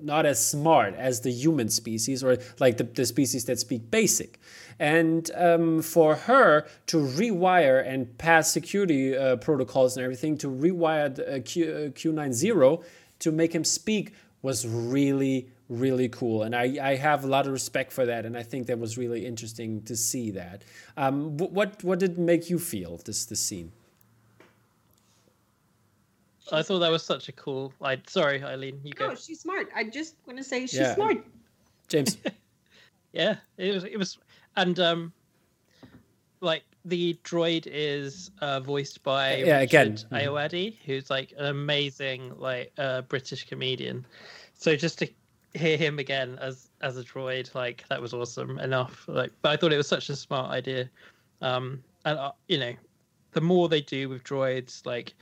not as smart as the human species or like the, the species that speak basic. And um, for her to rewire and pass security uh, protocols and everything to rewire the, uh, Q, uh, Q90 to make him speak was really, really cool. And I, I have a lot of respect for that. And I think that was really interesting to see that. Um, what, what did make you feel, this, this scene? I thought that was such a cool. Like, sorry, Eileen, you go. No, she's smart. I just want to say she's Yeah. smart. James? Yeah, it was. It was, and um, like the droid is uh, voiced by Yeah, again. Richard Mhm. Ayoade, who's like an amazing like uh, British comedian. So just to hear him again as as a droid, like that was awesome enough. Like, but I thought it was such a smart idea. Um, and uh, you know, the more they do with droids, like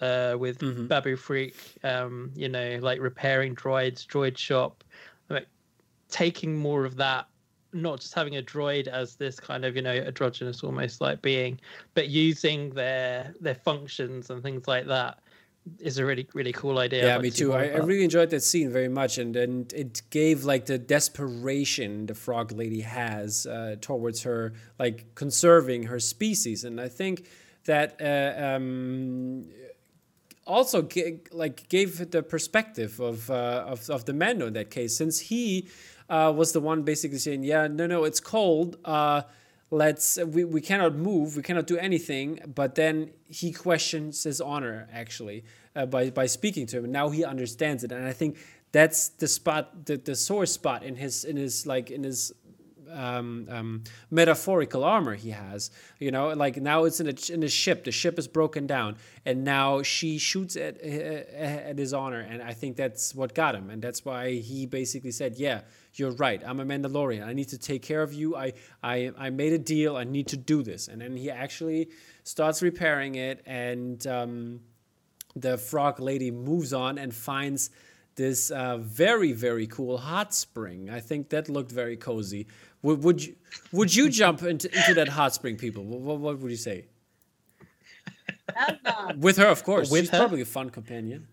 uh, with Mhm. Babu Frik, um, you know, like repairing droids, droid shop, like taking more of that, not just having a droid as this kind of, you know, androgynous almost like being, but using their their functions and things like that is a really really cool idea. Yeah, me too. I, I really enjoyed that scene very much, and and it gave like the desperation the frog lady has uh, towards her, like conserving her species, and I think that uh, um, also ga- like gave the perspective of, uh, of of the Mando in that case, since he uh, was the one basically saying, "Yeah, no, no, it's cold. Uh, let's we, we cannot move, we cannot do anything." But then he questions his honor actually uh, by by speaking to him, and now he understands it, and I think that's the spot, the, the sore spot in his in his like in his um, um, metaphorical armor he has. You know, like now it's in a in a ship. The ship is broken down, and now she shoots at at his honor, and I think that's what got him, and that's why he basically said, "Yeah, you're right. I'm a Mandalorian. I need to take care of you. I I I made a deal. I need to do this." And then he actually starts repairing it, and um, the frog lady moves on and finds this uh, very very cool hot spring. I think that looked very cozy. Would would you would you jump into, into that hot spring, people? What, what would you say? With her, of course. With She's her? probably a fun companion.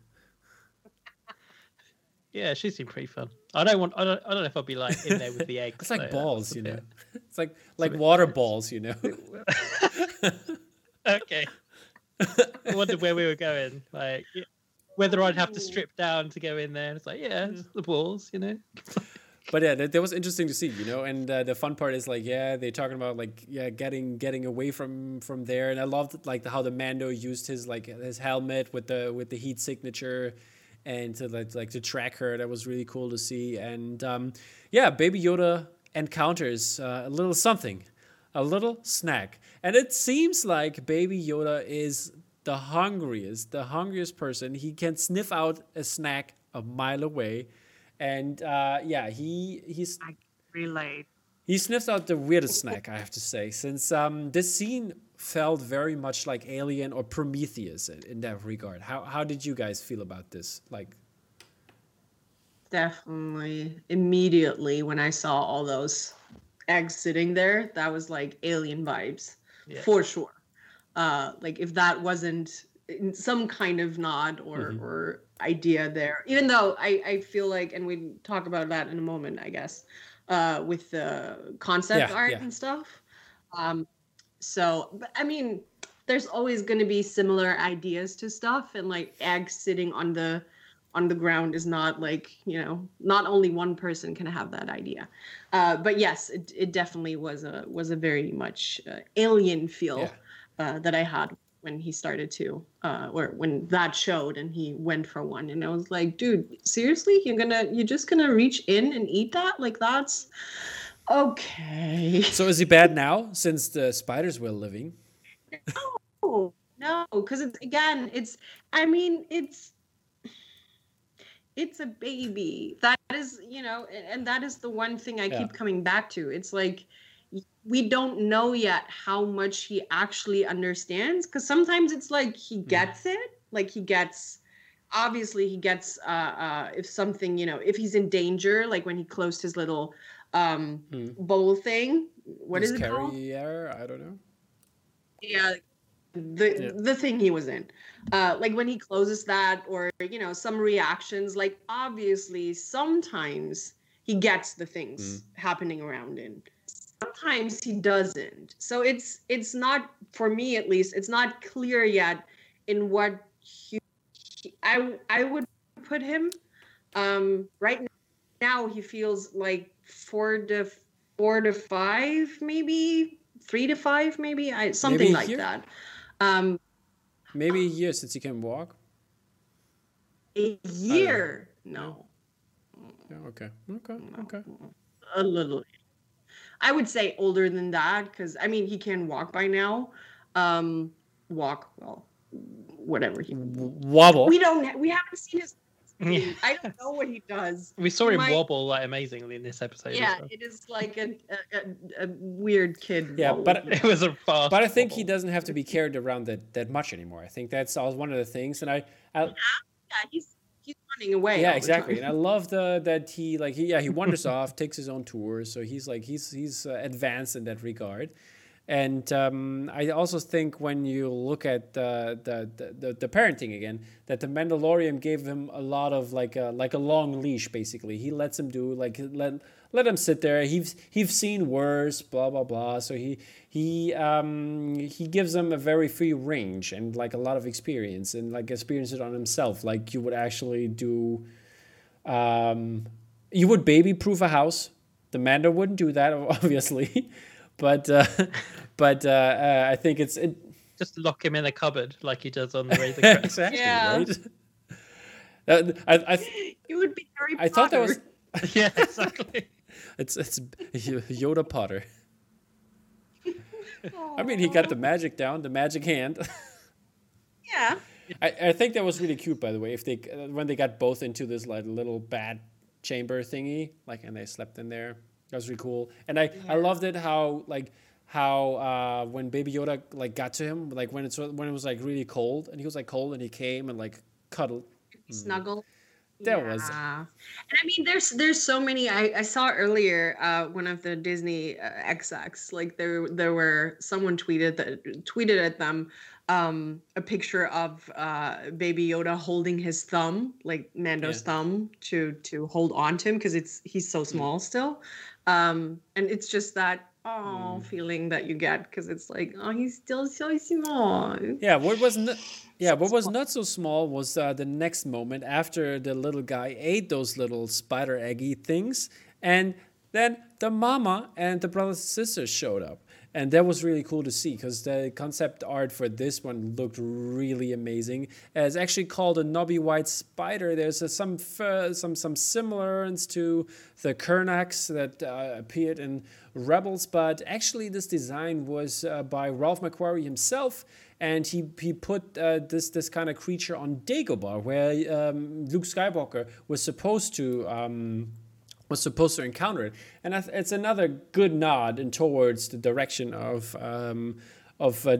Yeah, she seemed pretty fun. I don't want. I don't. I don't know if I'd be like in there with the eggs. It's like though, uh, balls, you know. It's like like water balls, you know. okay. I wondered where we were going. Like whether I'd have to strip down to go in there. It's like, yeah, it's mm. the balls, you know. but yeah, that, that was interesting to see, you know. And uh, the fun part is like, yeah, they're talking about like, yeah, getting getting away from from there. And I loved like the, how the Mando used his like his helmet with the with the heat signature, and to like like to track her. That was really cool to see. And um, yeah, Baby Yoda encounters uh, a little something, a little snack, and it seems like Baby Yoda is the hungriest, the hungriest person. He can sniff out a snack a mile away. And uh, yeah, he he's I relate. he sniffs out the weirdest snack, I have to say, since um, this scene felt very much like Alien or Prometheus in, in that regard. How how did you guys feel about this? Like, Definitely. Immediately when I saw all those eggs sitting there, that was like alien vibes Yeah. for sure. Uh, like if that wasn't in some kind of nod or Mhm. or idea there, even though I I feel like, and we talk about that in a moment, I guess, uh, with the concept Yeah, art yeah. and stuff. Um, so, but I mean, there's always going to be similar ideas to stuff, and like eggs sitting on the on the ground is not like you know not only one person can have that idea uh, but yes it, it definitely was a was a very much uh, alien feel Yeah. uh, that i had when he started to uh, or when that showed and he went for one. And i was like dude seriously? You're gonna you're just gonna reach in and eat that? Like that's okay. So is he bad now since the spiders were living? no no because it's again it's i mean it's it's a baby. That is you know and, and that is the one thing i Yeah. keep coming back to. It's like we don't know yet how much he actually understands because sometimes it's like he gets it like he gets obviously he gets uh uh if something you know if he's in danger like when he closed his little um Hmm. bowl thing what is His it called carrier? I don't know. yeah the Yeah. the thing he was in uh like when he closes that or you know some reactions like obviously sometimes he gets the things happening around him sometimes he doesn't so it's it's not for me at least it's not clear yet in what he, i i would put him um right now he feels like four to four to five maybe three to five maybe i something Maybe like that um Maybe a year since he can walk. a year no Yeah, okay. Okay. Okay. a little i would say older than that because i mean he can walk by now um walk well whatever he Wobble. we don't we haven't seen his Yeah. I don't know what he does. We saw him My- wobble like amazingly in this episode. Yeah, well. it is like a, a, a, a weird kid. Yeah, role. but- it was a fast. But I think he doesn't have to be carried around that, that much anymore. I think that's all one of the things. And I, I yeah, he's he's running away. yeah, exactly. And I love the that he like he yeah he wanders off, takes his own tours. So he's like he's he's uh, advanced in that regard. And um, I also think when you look at the, the, the, the, parenting again, that the Mandalorian gave him a lot of like a like a long leash. Basically, he lets him do like let let him sit there. He's he's seen worse, blah blah blah. So he he um, he gives him a very free range and like a lot of experience and like experience it on himself. Like you would actually do um, you would baby proof a house. The Mando wouldn't do that, obviously, but uh, but uh, uh, I think it's it, just lock him in a cupboard like he does on the Razor Crest. exactly Yeah. right. I, I, He would be Harry I thought that was yeah, exactly. It's it's Yoda Potter. I mean, he got the magic down, the magic hand. Yeah. I, I think that was really cute, by the way. If they uh, when they got both into this like little bat chamber thingy, like, and they slept in there, that was really cool. And I I loved it how like how uh, when Baby Yoda like got to him, like when it's when it was like really cold, and he was like cold, and he came and like cuddled. snuggled. That was- Yeah. And I mean, there's there's so many. I, I saw earlier uh, one of the Disney uh, XX. Like there there were someone tweeted that tweeted at them um, a picture of uh, Baby Yoda holding his thumb, like Mando's Yeah. thumb, to to hold on to him because it's he's so small still. Um, and it's just that oh feeling that you get because it's like oh he's still so small. Yeah, what was not, yeah, what was not so small was uh, the next moment after the little guy ate those little spider eggy things, and then the mama and the brothers and sisters showed up, and that was really cool to see because the concept art for this one looked really amazing. It's actually called a knobby white spider. There's uh, some some some similarities to the Krykna that uh, appeared in Rebels, but actually this design was uh, by Ralph McQuarrie himself, and he he put uh, this this kind of creature on Dagobah, where um, Luke Skywalker was supposed to. Um, was supposed to encounter it, and it's another good nod in towards the direction of um, of uh, uh,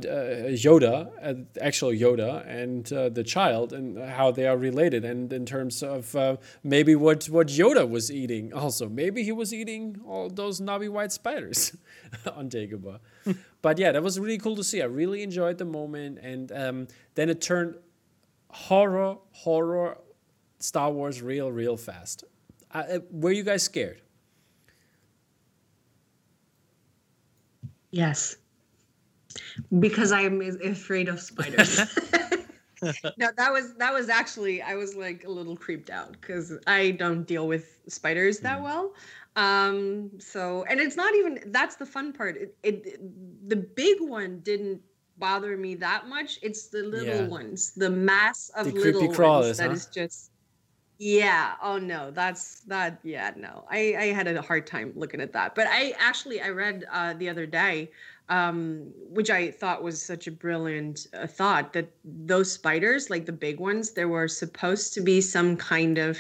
Yoda, uh, actual Yoda, and uh, the child, and how they are related, and in terms of uh, maybe what what Yoda was eating. Also, maybe he was eating all those knobby white spiders on Dagobah. but yeah, that was really cool to see. I really enjoyed the moment, and um, then it turned horror, horror, Star Wars real, real fast. Uh, were you guys scared? Yes. Because I am afraid of spiders. no, that was that was actually I was like a little creeped out because I don't deal with spiders that well. Um, so and it's not even that's the fun part. It, it the big one didn't bother me that much. It's the little Yeah. ones, the mass of The little creepy crawlers, ones that huh? is just yeah. Oh no, that's that. Yeah, no. I I had a hard time looking at that. But I actually I read uh, the other day, um, which I thought was such a brilliant uh, thought that those spiders, like the big ones, there were supposed to be some kind of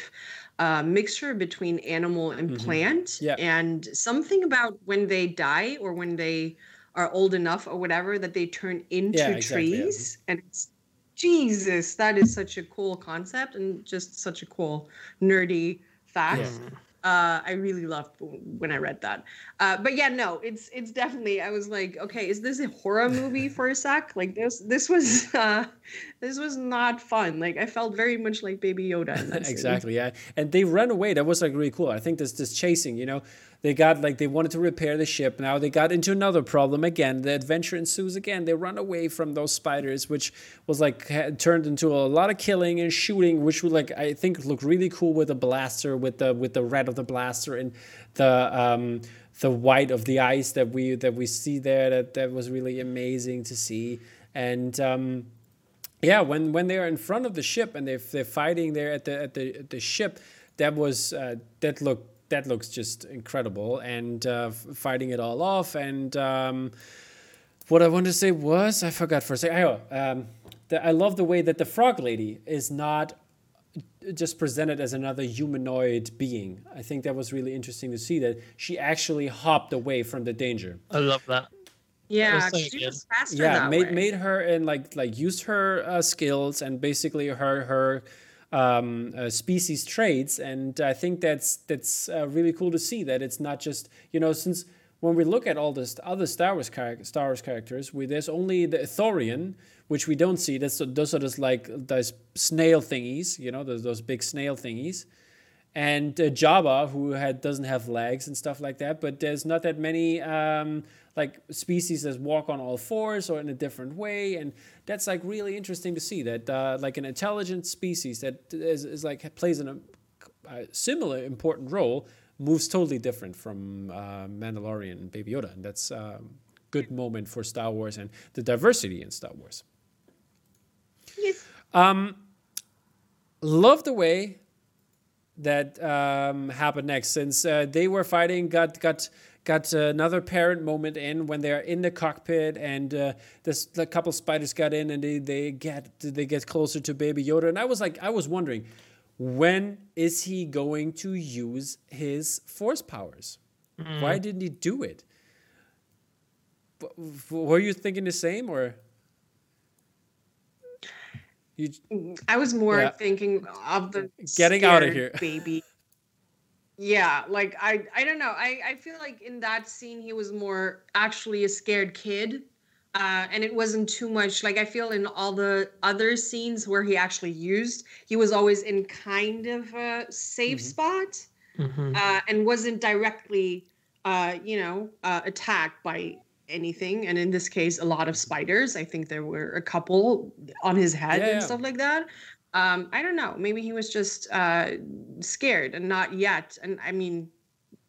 uh, mixture between animal and Mhm. plant, Yeah. and something about when they die or when they are old enough or whatever that they turn into Yeah, exactly, yeah. trees, and it's Jesus, that is such a cool concept and just such a cool nerdy fact. Yeah. Uh, I really loved when I read that. Uh, but yeah, no, it's it's definitely. I was like, okay, is this a horror movie for a sec? Like this this was uh, this was not fun. Like I felt very much like Baby Yoda. In that scene. exactly yeah and they ran away that was like really cool i think this this chasing you know they got like they wanted to repair the ship. Now they got into another problem again. The adventure ensues again. They run away from those spiders which was like ha- turned into a lot of killing and shooting which would like i think look really cool with the blaster with the with the red of the blaster and the um the white of the ice that we that we see there that that was really amazing to see. And um yeah, when when they are in front of the ship and they they're fighting there at the at the the ship, that was uh, that look that looks just incredible and uh, fighting it all off and um, what I wanted to say was I forgot for a second. Oh, um, the, I love the way that the frog lady is not just presented as another humanoid being. I think that was really interesting to see that she actually hopped away from the danger. I love that. Yeah, so she was faster yeah that made way. made her and like like used her uh, skills and basically her her um, uh, species traits and i think that's that's uh, really cool to see that it's not just you know since when we look at all this other star wars star wars characters we there's only the Thorian, which we don't see that's those are just like those snail thingies you know those, those big snail thingies and uh, Jabba, who had doesn't have legs and stuff like that. But there's not that many um, like species that walk on all fours or in a different way, and that's like really interesting to see that uh, like an intelligent species that is, is like plays an, a similar important role moves totally different from uh, Mandalorian and Baby Yoda, and that's a good moment for Star Wars and the diversity in Star Wars. Yes. love the way that um, happened next since uh, they were fighting got got got another parent moment in when they're in the cockpit and uh, this a couple spiders got in and they, they get they get closer to baby yoda and i was like i was wondering when is he going to use his force powers why didn't he do it were you thinking the same or you I was more Yeah. thinking of the Getting out of here. baby. Yeah, like I I don't know. I I feel like in that scene he was more actually a scared kid. Uh, and it wasn't too much like I feel in all the other scenes where he actually used, he was always in kind of a safe Mm-hmm. spot Mhm. uh, and wasn't directly, uh, you know, uh, attacked by anything. And in this case, a lot of spiders. I think there were a couple on his head Yeah, and yeah. stuff like that. Um, I don't know. Maybe he was just uh, scared and not yet. And I mean,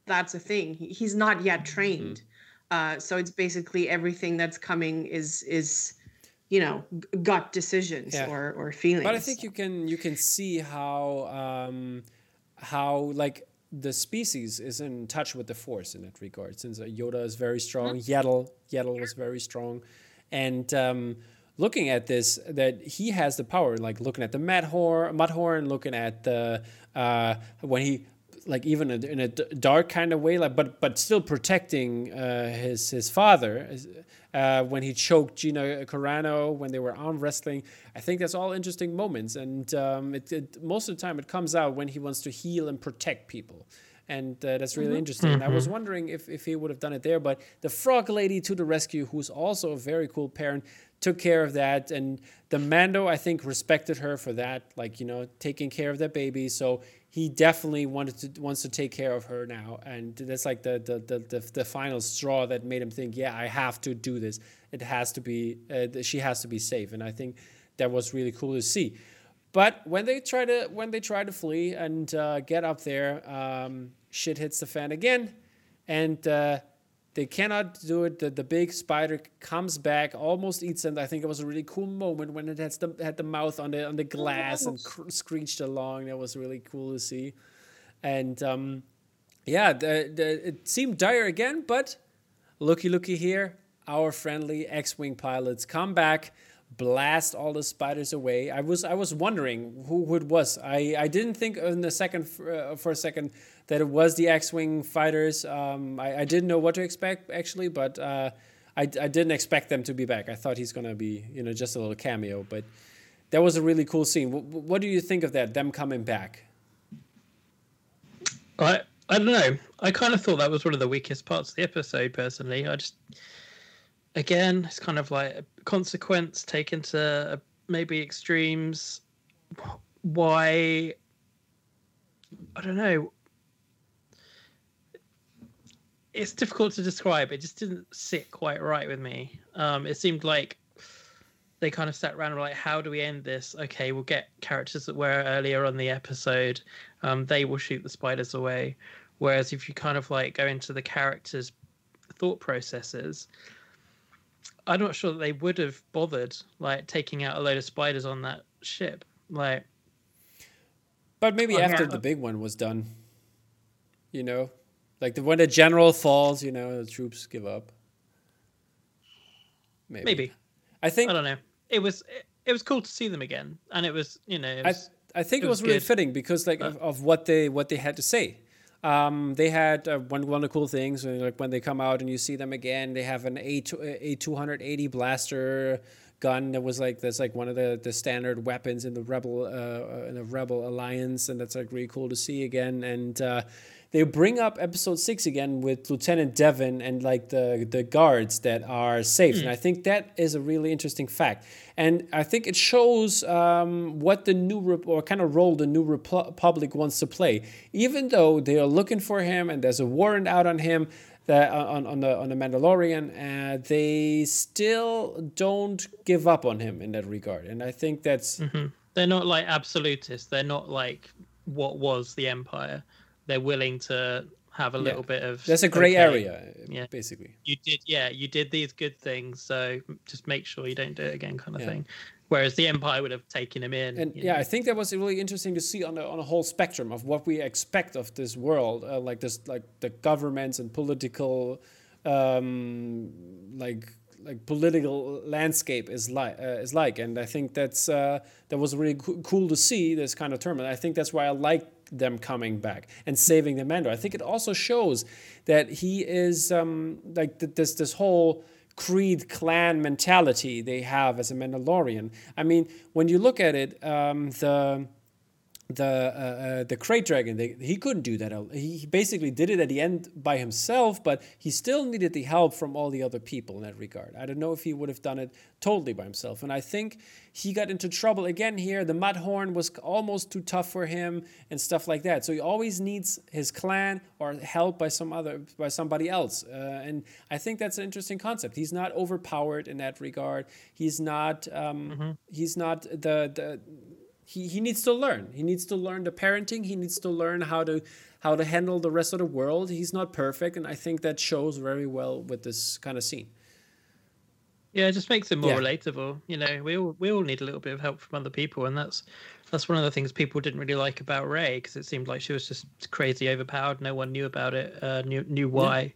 that's a thing. He, he's not yet Mm-hmm. trained. Uh, so it's basically everything that's coming is is, you know, g- gut decisions Yeah. or or feelings. But I think you can you can see how um, how like the species is in touch with the force in that regard. Since uh, Yoda is very strong, Yaddle Yaddle was very strong, and um, looking at this, that he has the power. Like looking at the Mudhorn, Mudhorn, looking at the uh, when he like even in a- in a d- dark kind of way, like but but still protecting uh, his his father. Uh, when he choked Gina Carano when they were arm wrestling, I think that's all interesting moments, and um, it, it, most of the time it comes out when he wants to heal and protect people, and uh, that's really interesting. And I was wondering if, if he would have done it there, but the frog lady to the rescue, who's also a very cool parent, took care of that, and the Mando I think respected her for that, like you know taking care of that baby. So he definitely wanted to wants to take care of her now, and that's like the the, the, the, the final straw that made him think, yeah, I have to do this. It has to be uh, she has to be safe, and I think that was really cool to see. But when they try to when they try to flee and uh, get up there, um, shit hits the fan again, and uh, they cannot do it. The, the big spider comes back, almost eats them. I think it was a really cool moment when it has the had the mouth on the on the glass and cr- screeched along. That was really cool to see, and um, yeah, the, the, it seemed dire again, but looky looky here, our friendly X-wing pilots come back, blast all the spiders away. I was I was wondering who, who it was. I, I didn't think in the second uh, for a second that it was the X-wing fighters. Um, I, I didn't know what to expect actually, but uh, I, I didn't expect them to be back. I thought he's gonna be you know just a little cameo, but that was a really cool scene. What, what do you think of that? Them coming back? I I don't know. I kind of thought that was one of the weakest parts of the episode. Personally, I just again, it's kind of like a consequence taken to uh, maybe extremes. Why? I don't know. It's difficult to describe. It just didn't sit quite right with me. Um, it seemed like they kind of sat around and were like, "How do we end this?" Okay, we'll get characters that were earlier on the episode. Um, they will shoot the spiders away. Whereas if you kind of like go into the characters' thought processes, I'm not sure that they would have bothered like taking out a load of spiders on that ship. Like, But maybe after yeah. the big one was done, you know, like the, when the general falls, you know, the troops give up. Maybe. maybe I think I don't know. It was it, it was cool to see them again, and it was you know it I was, I think it It was, was really good. fitting because like of, of what they what they had to say. Um, they had uh, one one of the cool things uh, like when they come out and you see them again. They have an A a two hundred eighty blaster gun that was like that's like one of the, the standard weapons in the rebel uh, in the rebel alliance, and that's like really cool to see again. And uh, they bring up episode six again with Lieutenant Davan and like the the guards that are safe, and I think that is a really interesting fact. And I think it shows um, what the new rep- or kind of role the new republic wants to play. Even though they are looking for him and there's a warrant out on him that on, on the on the Mandalorian, uh, they still don't give up on him in that regard. And I think that's They're not like absolutists. They're not like what was the Empire. They're willing to have a little bit of. that's a gray okay, area, Yeah. basically. You did, yeah. You did these good things, so just make sure you don't do it again, kind of Yeah. thing. Whereas the Empire would have taken him in. And yeah, know. I think that was really interesting to see on a, on a whole spectrum of what we expect of this world, uh, like this, like the governments and political, um, like like political landscape is like uh, is like, and I think that's uh, that was really coo- cool to see this kind of term, I think that's why I like them coming back and saving the Mando. I think it also shows that he is um, like th- this this whole Creed clan mentality they have as a Mandalorian. I mean, when you look at it, um, the the uh, uh, the krayt dragon. They, he couldn't do that. He basically did it at the end by himself but he still needed the help from all the other people in that regard. I don't know if he would have done it totally by himself and i think he got into trouble again here. The mudhorn was almost too tough for him and stuff like that. So he always needs his clan or help by some other by somebody else uh, and i think that's an interesting concept. He's not overpowered in that regard. He's not um, he's not the the he, he needs to learn. He needs to learn the parenting. He needs to learn how to how to handle the rest of the world. He's not perfect, and I think that shows very well with this kind of scene. Yeah, it just makes it more Yeah. relatable. You know, we all we all need a little bit of help from other people, and that's that's one of the things people didn't really like about Rey because it seemed like she was just crazy overpowered. No one knew about it, uh, knew knew why.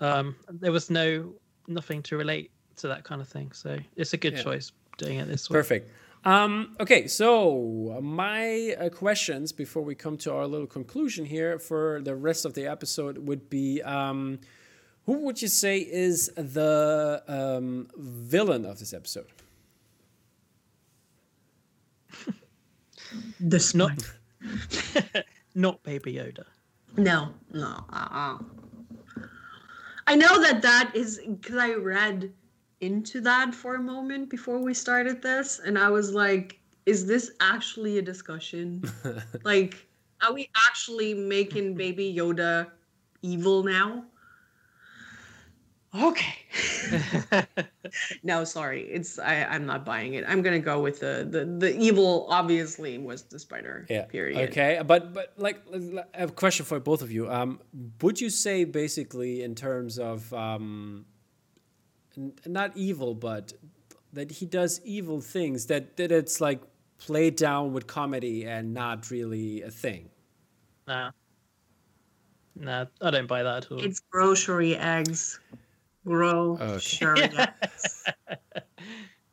Um, there was no nothing to relate to that kind of thing. So it's a good Yeah. choice doing it this way. Perfect. Um, okay, so my uh, questions before we come to our little conclusion here for the rest of the episode would be um, who would you say is the um, villain of this episode? the Not not Baby Yoda. No, no. Uh-uh. I know that that is because I read into that for a moment before we started this, and I was like, "Is this actually a discussion? like, are we actually making Baby Yoda evil now?" Okay. no, sorry. It's I. I'm not buying it. I'm gonna go with the the the evil. Obviously, was the spider. Yeah. Period. Okay, but but like I have a question for both of you. Um, would you say basically in terms of um, not evil, but that he does evil things that that it's like played down with comedy and not really a thing. nah. Nah, I don't buy that at all. It's grocery eggs. Grocery eggs.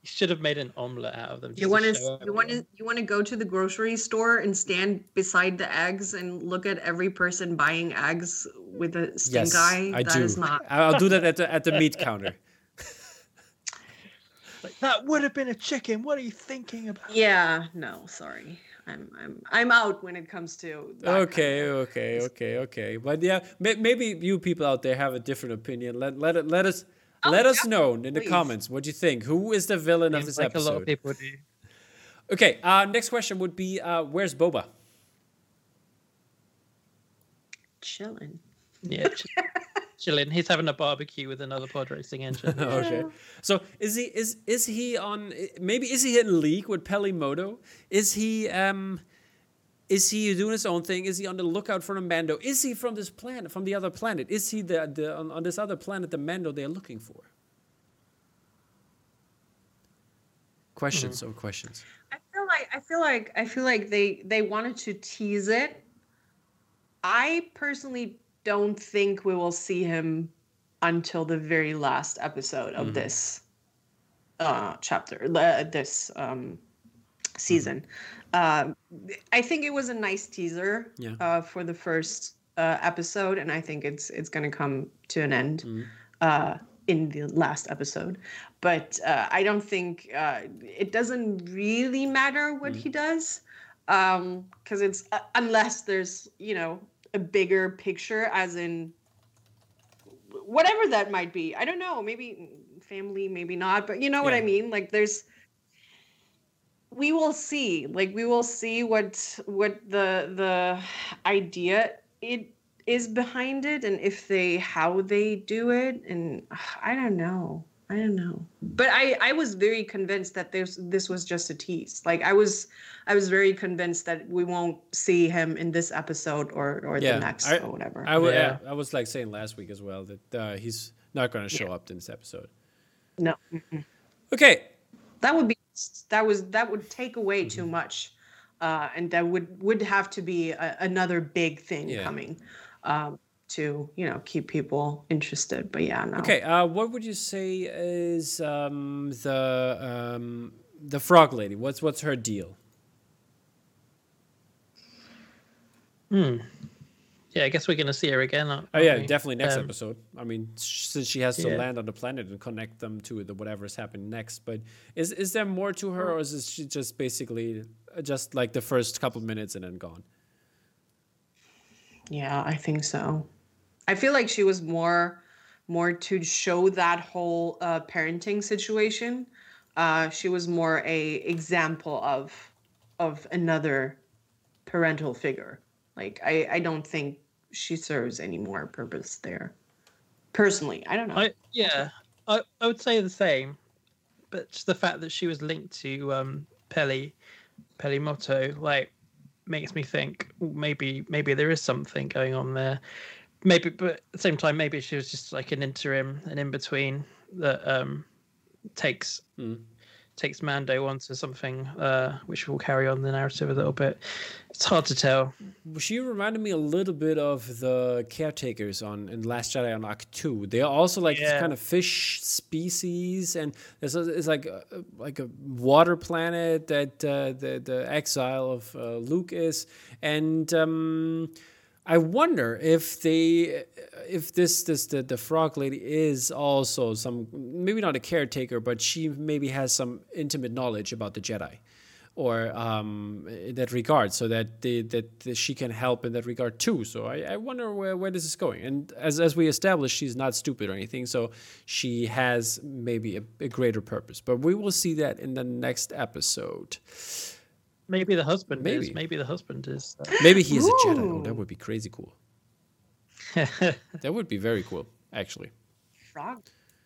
You should have made an omelet out of them. You want to you want to you want to go to the grocery store and stand beside the eggs and look at every person buying eggs with a stink Yes, eye. I That do. is not. I'll do that at the at the meat counter. Like, that would have been a chicken. What are you thinking about? Yeah, no, sorry. I'm I'm I'm out when it comes to. that kind of Okay, thing. okay, okay, okay. But yeah, may, maybe you people out there have a different opinion. Let let it let us let us yeah, know in the comments what you think. Who is the villain of this like a lot episode? of people do. Okay, uh, next question would be uh, where's Boba? Chilling. Yeah, ch- chilling. He's having a barbecue with another pod racing engine. okay. So is he is is he on maybe is he in league with Peli Motto? Is he um is he doing his own thing? Is he on the lookout for a Mando? Is he from this planet, from the other planet? Is he the, the on, on this other planet the Mando they're looking for? Questions or questions? I feel like I feel like I feel like they they wanted to tease it. I personally don't think we will see him until the very last episode of Mhm. this uh chapter, uh, this um season. Uh, I think it was a nice teaser Yeah. uh, for the first uh, episode, and I think it's it's going to come to an end Mm-hmm. uh, in the last episode. But uh, I don't think uh, it doesn't really matter what Mm-hmm. he does, because it's uh, unless there's you know a bigger picture, as in whatever that might be. I don't know, maybe family, maybe not, but you know what I mean. Like there's we will see. Like we will see what what the the idea it is behind it and if they how they do it. And i don't know i don't know. But i i was very convinced that this this was just a tease. Like i was i was very convinced that we won't see him in this episode or or Yeah, the next I- or whatever. I, w- Yeah. I was like saying last week as well that uh, he's not going to show up in this episode. no. Okay, that would be that was that would take away too much uh and that would would have to be a, another big thing Yeah. coming. Um to you know keep people interested but yeah no okay. Uh, what would you say is um, the um, the frog lady? What's what's her deal? Hmm. Yeah, I guess we're gonna see her again. aren't Oh yeah, we? definitely next Um, episode. I mean, since she has to Yeah. land on the planet and connect them to the whatever's happening next. But is is there more to her, or is she just basically uh, just like the first couple minutes and then gone? Yeah, I think so. I feel like she was more more to show that whole uh, parenting situation. Uh, she was more a example of of another parental figure. Like I, I don't think she serves any more purpose there. Personally, I don't know. I yeah, I, I would say the same, but the fact that she was linked to um Peli, Peli Motto, like makes me think maybe maybe there is something going on there. Maybe, but at the same time, maybe she was just like an interim, an in between that um takes Mm. takes Mando onto something uh which will carry on the narrative a little bit. It's hard to tell. She reminded me a little bit of the caretakers on in Last Jedi on Ahch-To. They're also like this kind of fish species, and it's, it's like a, like a water planet that uh, the the exile of uh, Luke is, and. Um, I wonder if they, if this this the, the frog lady is also some maybe not a caretaker, but she maybe has some intimate knowledge about the Jedi, or um, that regard, so that that that she can help in that regard too. So I, I wonder where, where this is going. And as as we established, she's not stupid or anything, so she has maybe a, a greater purpose. But we will see that in the next episode. Maybe the husband Maybe. is. Maybe the husband is. Maybe he's a Jedi. Oh, that would be crazy cool. That would be very cool, actually. Frog.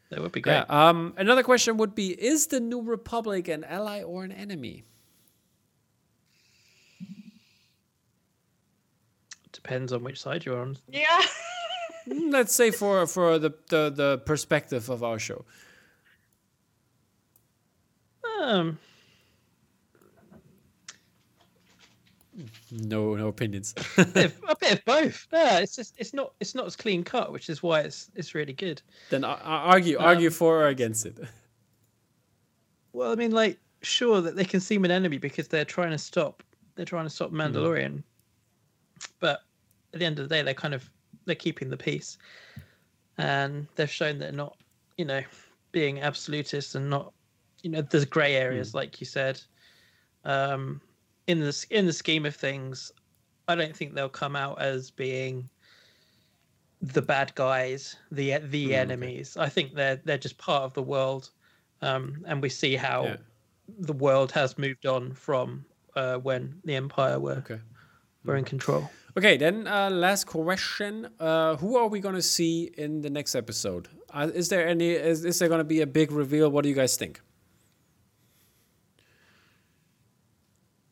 that would be great. Yeah. Um, another question would be: Is the New Republic an ally or an enemy? Depends on which side you're on. Yeah. Mm, Let's say for for the, the the perspective of our show. Um, No, no opinions. bit of, a bit of both. Yeah, it's just it's not it's not as clean cut, which is why it's it's really good. then ar- ar- argue argue Um, for or against it. Well, I mean, like sure that they can seem an enemy because they're trying to stop they're trying to stop Mandalorian, but at the end of the day, they're kind of they're keeping the peace, and they've shown they're not you know being absolutist and not you know there's grey areas like you said. Um, in the in the scheme of things, I don't think they'll come out as being the bad guys, the the Mm, okay. enemies. I think they're they're just part of the world, um, and we see how Yeah. the world has moved on from uh, when the Empire were Okay. were in control. Okay, then uh, last question: uh, Who are we going to see in the next episode? Uh, is there any? Is, is there going to be a big reveal? What do you guys think?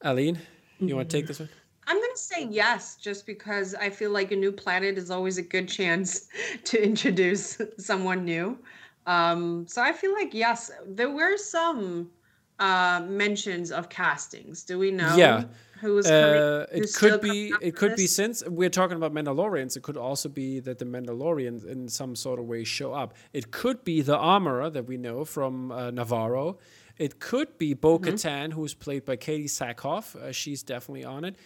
Aline, you want to take this one? I'm gonna say yes, just because I feel like a new planet is always a good chance to introduce someone new. Um, so I feel like yes, there were some uh, mentions of castings. Do we know? Yeah. who was coming? Uh, it who's still could be. It for could be since we're talking about Mandalorians. It could also be that the Mandalorians, in some sort of way, show up. It could be the armorer that we know from uh, Nevarro. It could be Bo Katan, who's played by Katee Sackhoff. Uh, she's definitely on it.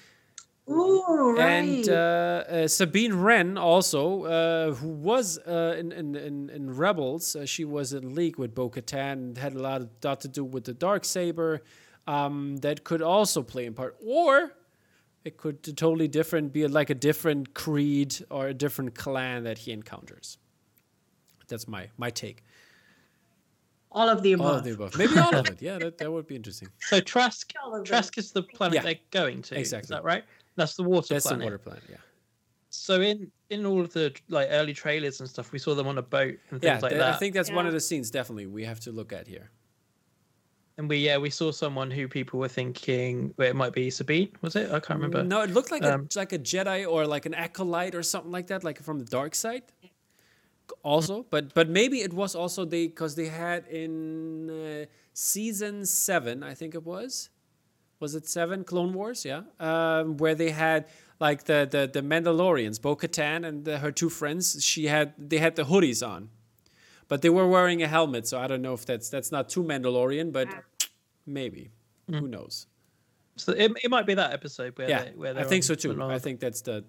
Ooh, right. And uh, uh, Sabine Wren also, uh, who was uh, in, in, in, in Rebels, uh, she was in League with Bo Katan and had a lot, of, lot to do with the Dark Saber. Um, that could also play in part. Or it could totally different, be like a different creed or a different clan that he encounters. That's my, my take. All of the above. All of the above. Maybe all of it. Yeah, that, that would be interesting. So Trask, All of. Trask is the planet Yeah. they're going to. Is Exactly. that right? That's the water That's planet. the water planet, yeah. So in in all of the like early trailers and stuff, we saw them on a boat and things Yeah, like th- that. I think that's one of the scenes definitely we have to look at here. and we yeah we saw someone who people were thinking well, it might be Sabine. Was it? I can't remember. No, it looked like Um, a like a Jedi or like an acolyte or something like that, like from the dark side. Also, but but maybe it was also they because they had in uh, season seven, I think it was, was it seven Clone Wars? Yeah, um, where they had like the the the Mandalorians, Bo Katan and the, her two friends. She had they had the hoodies on, but they were wearing a helmet. So I don't know if that's that's not too Mandalorian, but maybe who knows. So it, it might be that episode where Yeah, they, where I think so too. I think that's the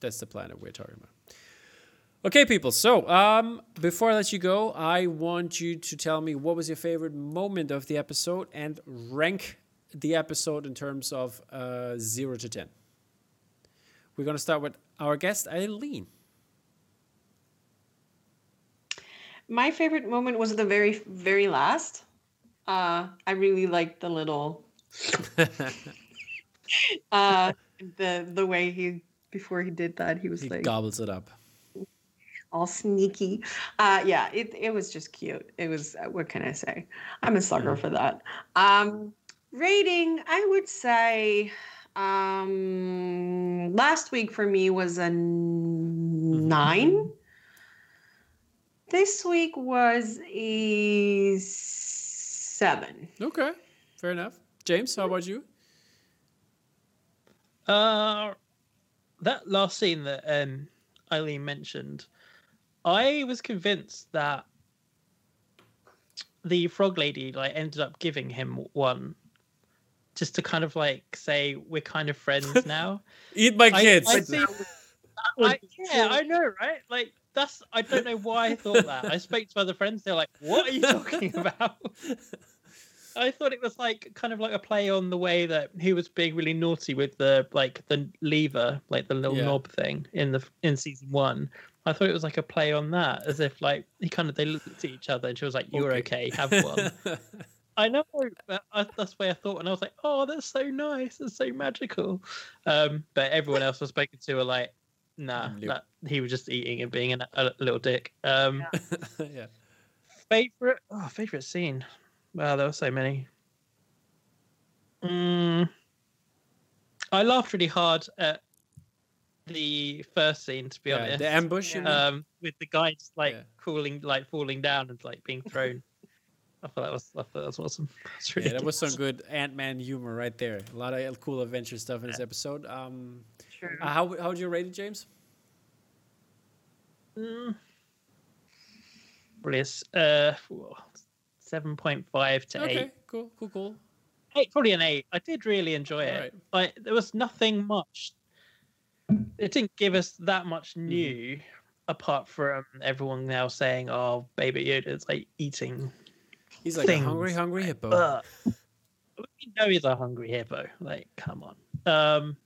that's the planet we're talking about. Okay, people. So, um, before I let you go, I want you to tell me what was your favorite moment of the episode and rank the episode in terms of uh, zero to ten. We're gonna start with our guest Eileen. My favorite moment was the very, very last. Uh, I really liked the little, uh, the the way he before he did that he was He like gobbles it up. All sneaky. Uh, yeah, it it was just cute. It was uh, what can I say? I'm a sucker for that. Um, rating, I would say, um, last week for me was a nine. This week was a seven. Okay, fair enough. James, how about you? Uh, that last scene that um, Eileen mentioned, I was convinced that the frog lady like ended up giving him one, just to kind of like say we're kind of friends now. Eat my I- kids. I think- I, yeah, I know, right? Like that's I don't know why I thought that. I spoke to other friends. They're like, "What are you talking about?" I thought it was like kind of like a play on the way that he was being really naughty with the like the lever, like the little Yeah. knob thing in the in season one. I thought it was like a play on that, as if like he kind of they looked at each other and she was like, "You're okay, have one." I know, but I, that's the way I thought, and I was like, "Oh, that's so nice, that's so magical." Um, but everyone else was spoken to were like, "Nah, that, he was just eating and being an, a little dick." Um, yeah. favorite, oh, favorite scene. Wow, there were so many. Mm, I laughed really hard at the first scene, to be yeah. honest. The ambush. Yeah. um, with the guys like Yeah. cooling, like falling down and like being thrown. I thought that was, I thought that was awesome. That's really yeah, that good. was some good Ant Man humor right there. A lot of cool adventure stuff in this episode. Um, True. uh, how how would you rate it, James? Mm. Brilliant. Uh, seven point five to Okay, eight. cool, cool, cool. Eight, probably an eight. I did really enjoy it. Alright. Like there was nothing much. It didn't give us that much Mm-hmm. new, apart from everyone now saying, "Oh, Baby Yoda's like eating." He's like a hungry, hungry hippo. But we know he's a hungry hippo. Like, come on. Um,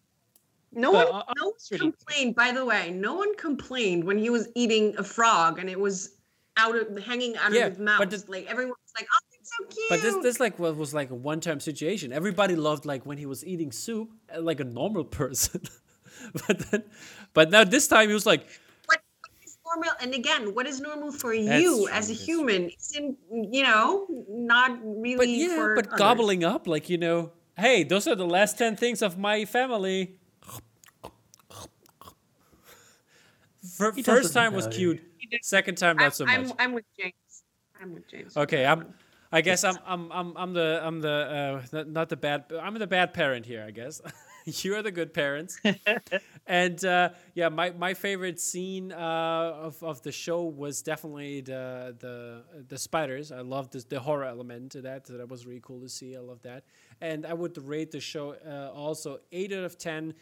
No one, I- I no one really- complained. By the way, no one complained when he was eating a frog and it was out of hanging out Yeah, of his mouth. but the- like everyone was like, "Oh, it's so cute." But this this like what was like a one time situation. Everybody loved like when he was eating soup uh, like a normal person. but then but now this time he was like what, what is normal? And again, what is normal for you true, as a human isn't, you know, not really but yeah, for but others. gobbling up like you know, hey, those are the last 10 things of my family. First time was know. cute. Second time not so much. I'm, I'm with James. I'm with James. Okay, I'm. I guess I'm. I'm. I'm. I'm the. I'm the. Uh, not- not the bad. I'm the bad parent here. I guess. You're the good parents. and uh, yeah, my, my favorite scene uh, of, of the show was definitely the the the spiders. I loved this, the horror element to that. That was really cool to see. I love that. And I would rate the show uh, also eight out of ten.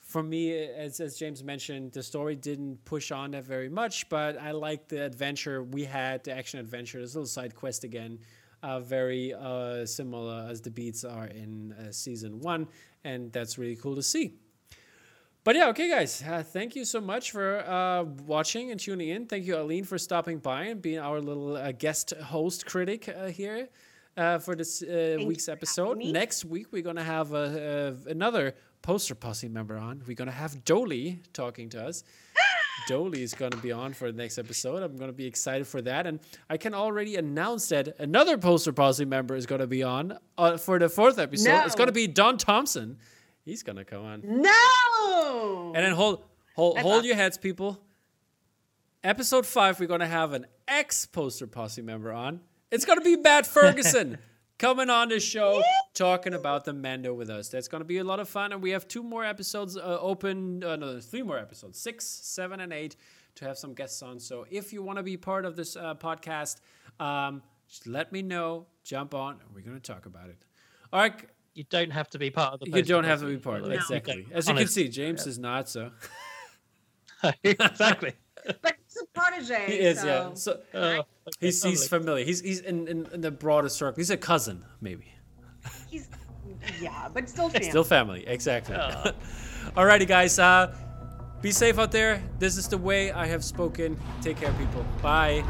For me, as, as James mentioned, the story didn't push on that very much, but I liked the adventure we had, the action adventure, this little side quest again uh, very uh, similar as the beats are in uh, season one, and that's really cool to see. But yeah, okay, guys. Uh, thank you so much for uh, watching and tuning in. Thank you, Aline, for stopping by and being our little uh, guest host critic here for this week's episode. Next week, we're going to have another poster posse member on. We're going to have Doaly talking to us. Doaly is going to be on for the next episode. I'm going to be excited for that. And I can already announce that another Poster Posse member is going to be on uh, for the fourth episode. No. It's going to be Don Thompson. He's going to come on. No! And then hold, hold, hold your heads, people. Episode five, we're going to have an ex Poster Posse member on. It's going to be Matt Ferguson coming on the show talking about the Mando with us. That's going to be a lot of fun. And we have two more episodes uh, open, uh, no, three more episodes, six, seven, and eight, to have some guests on. So if you want to be part of this uh, podcast, um, just let me know, jump on, and we're going to talk about it. All right. You don't have to be part of the You don't have to be part, no. exactly. As you can see, James yeah. is not, so. exactly. but he's a protege. He is, so. yeah. So he's he's familiar. He's he's in, in, in the broader circle. He's a cousin, maybe. He's yeah, but still family. Still family, exactly. Uh. Alrighty, guys. Uh, be safe out there. This is the way I have spoken. Take care, people. Bye.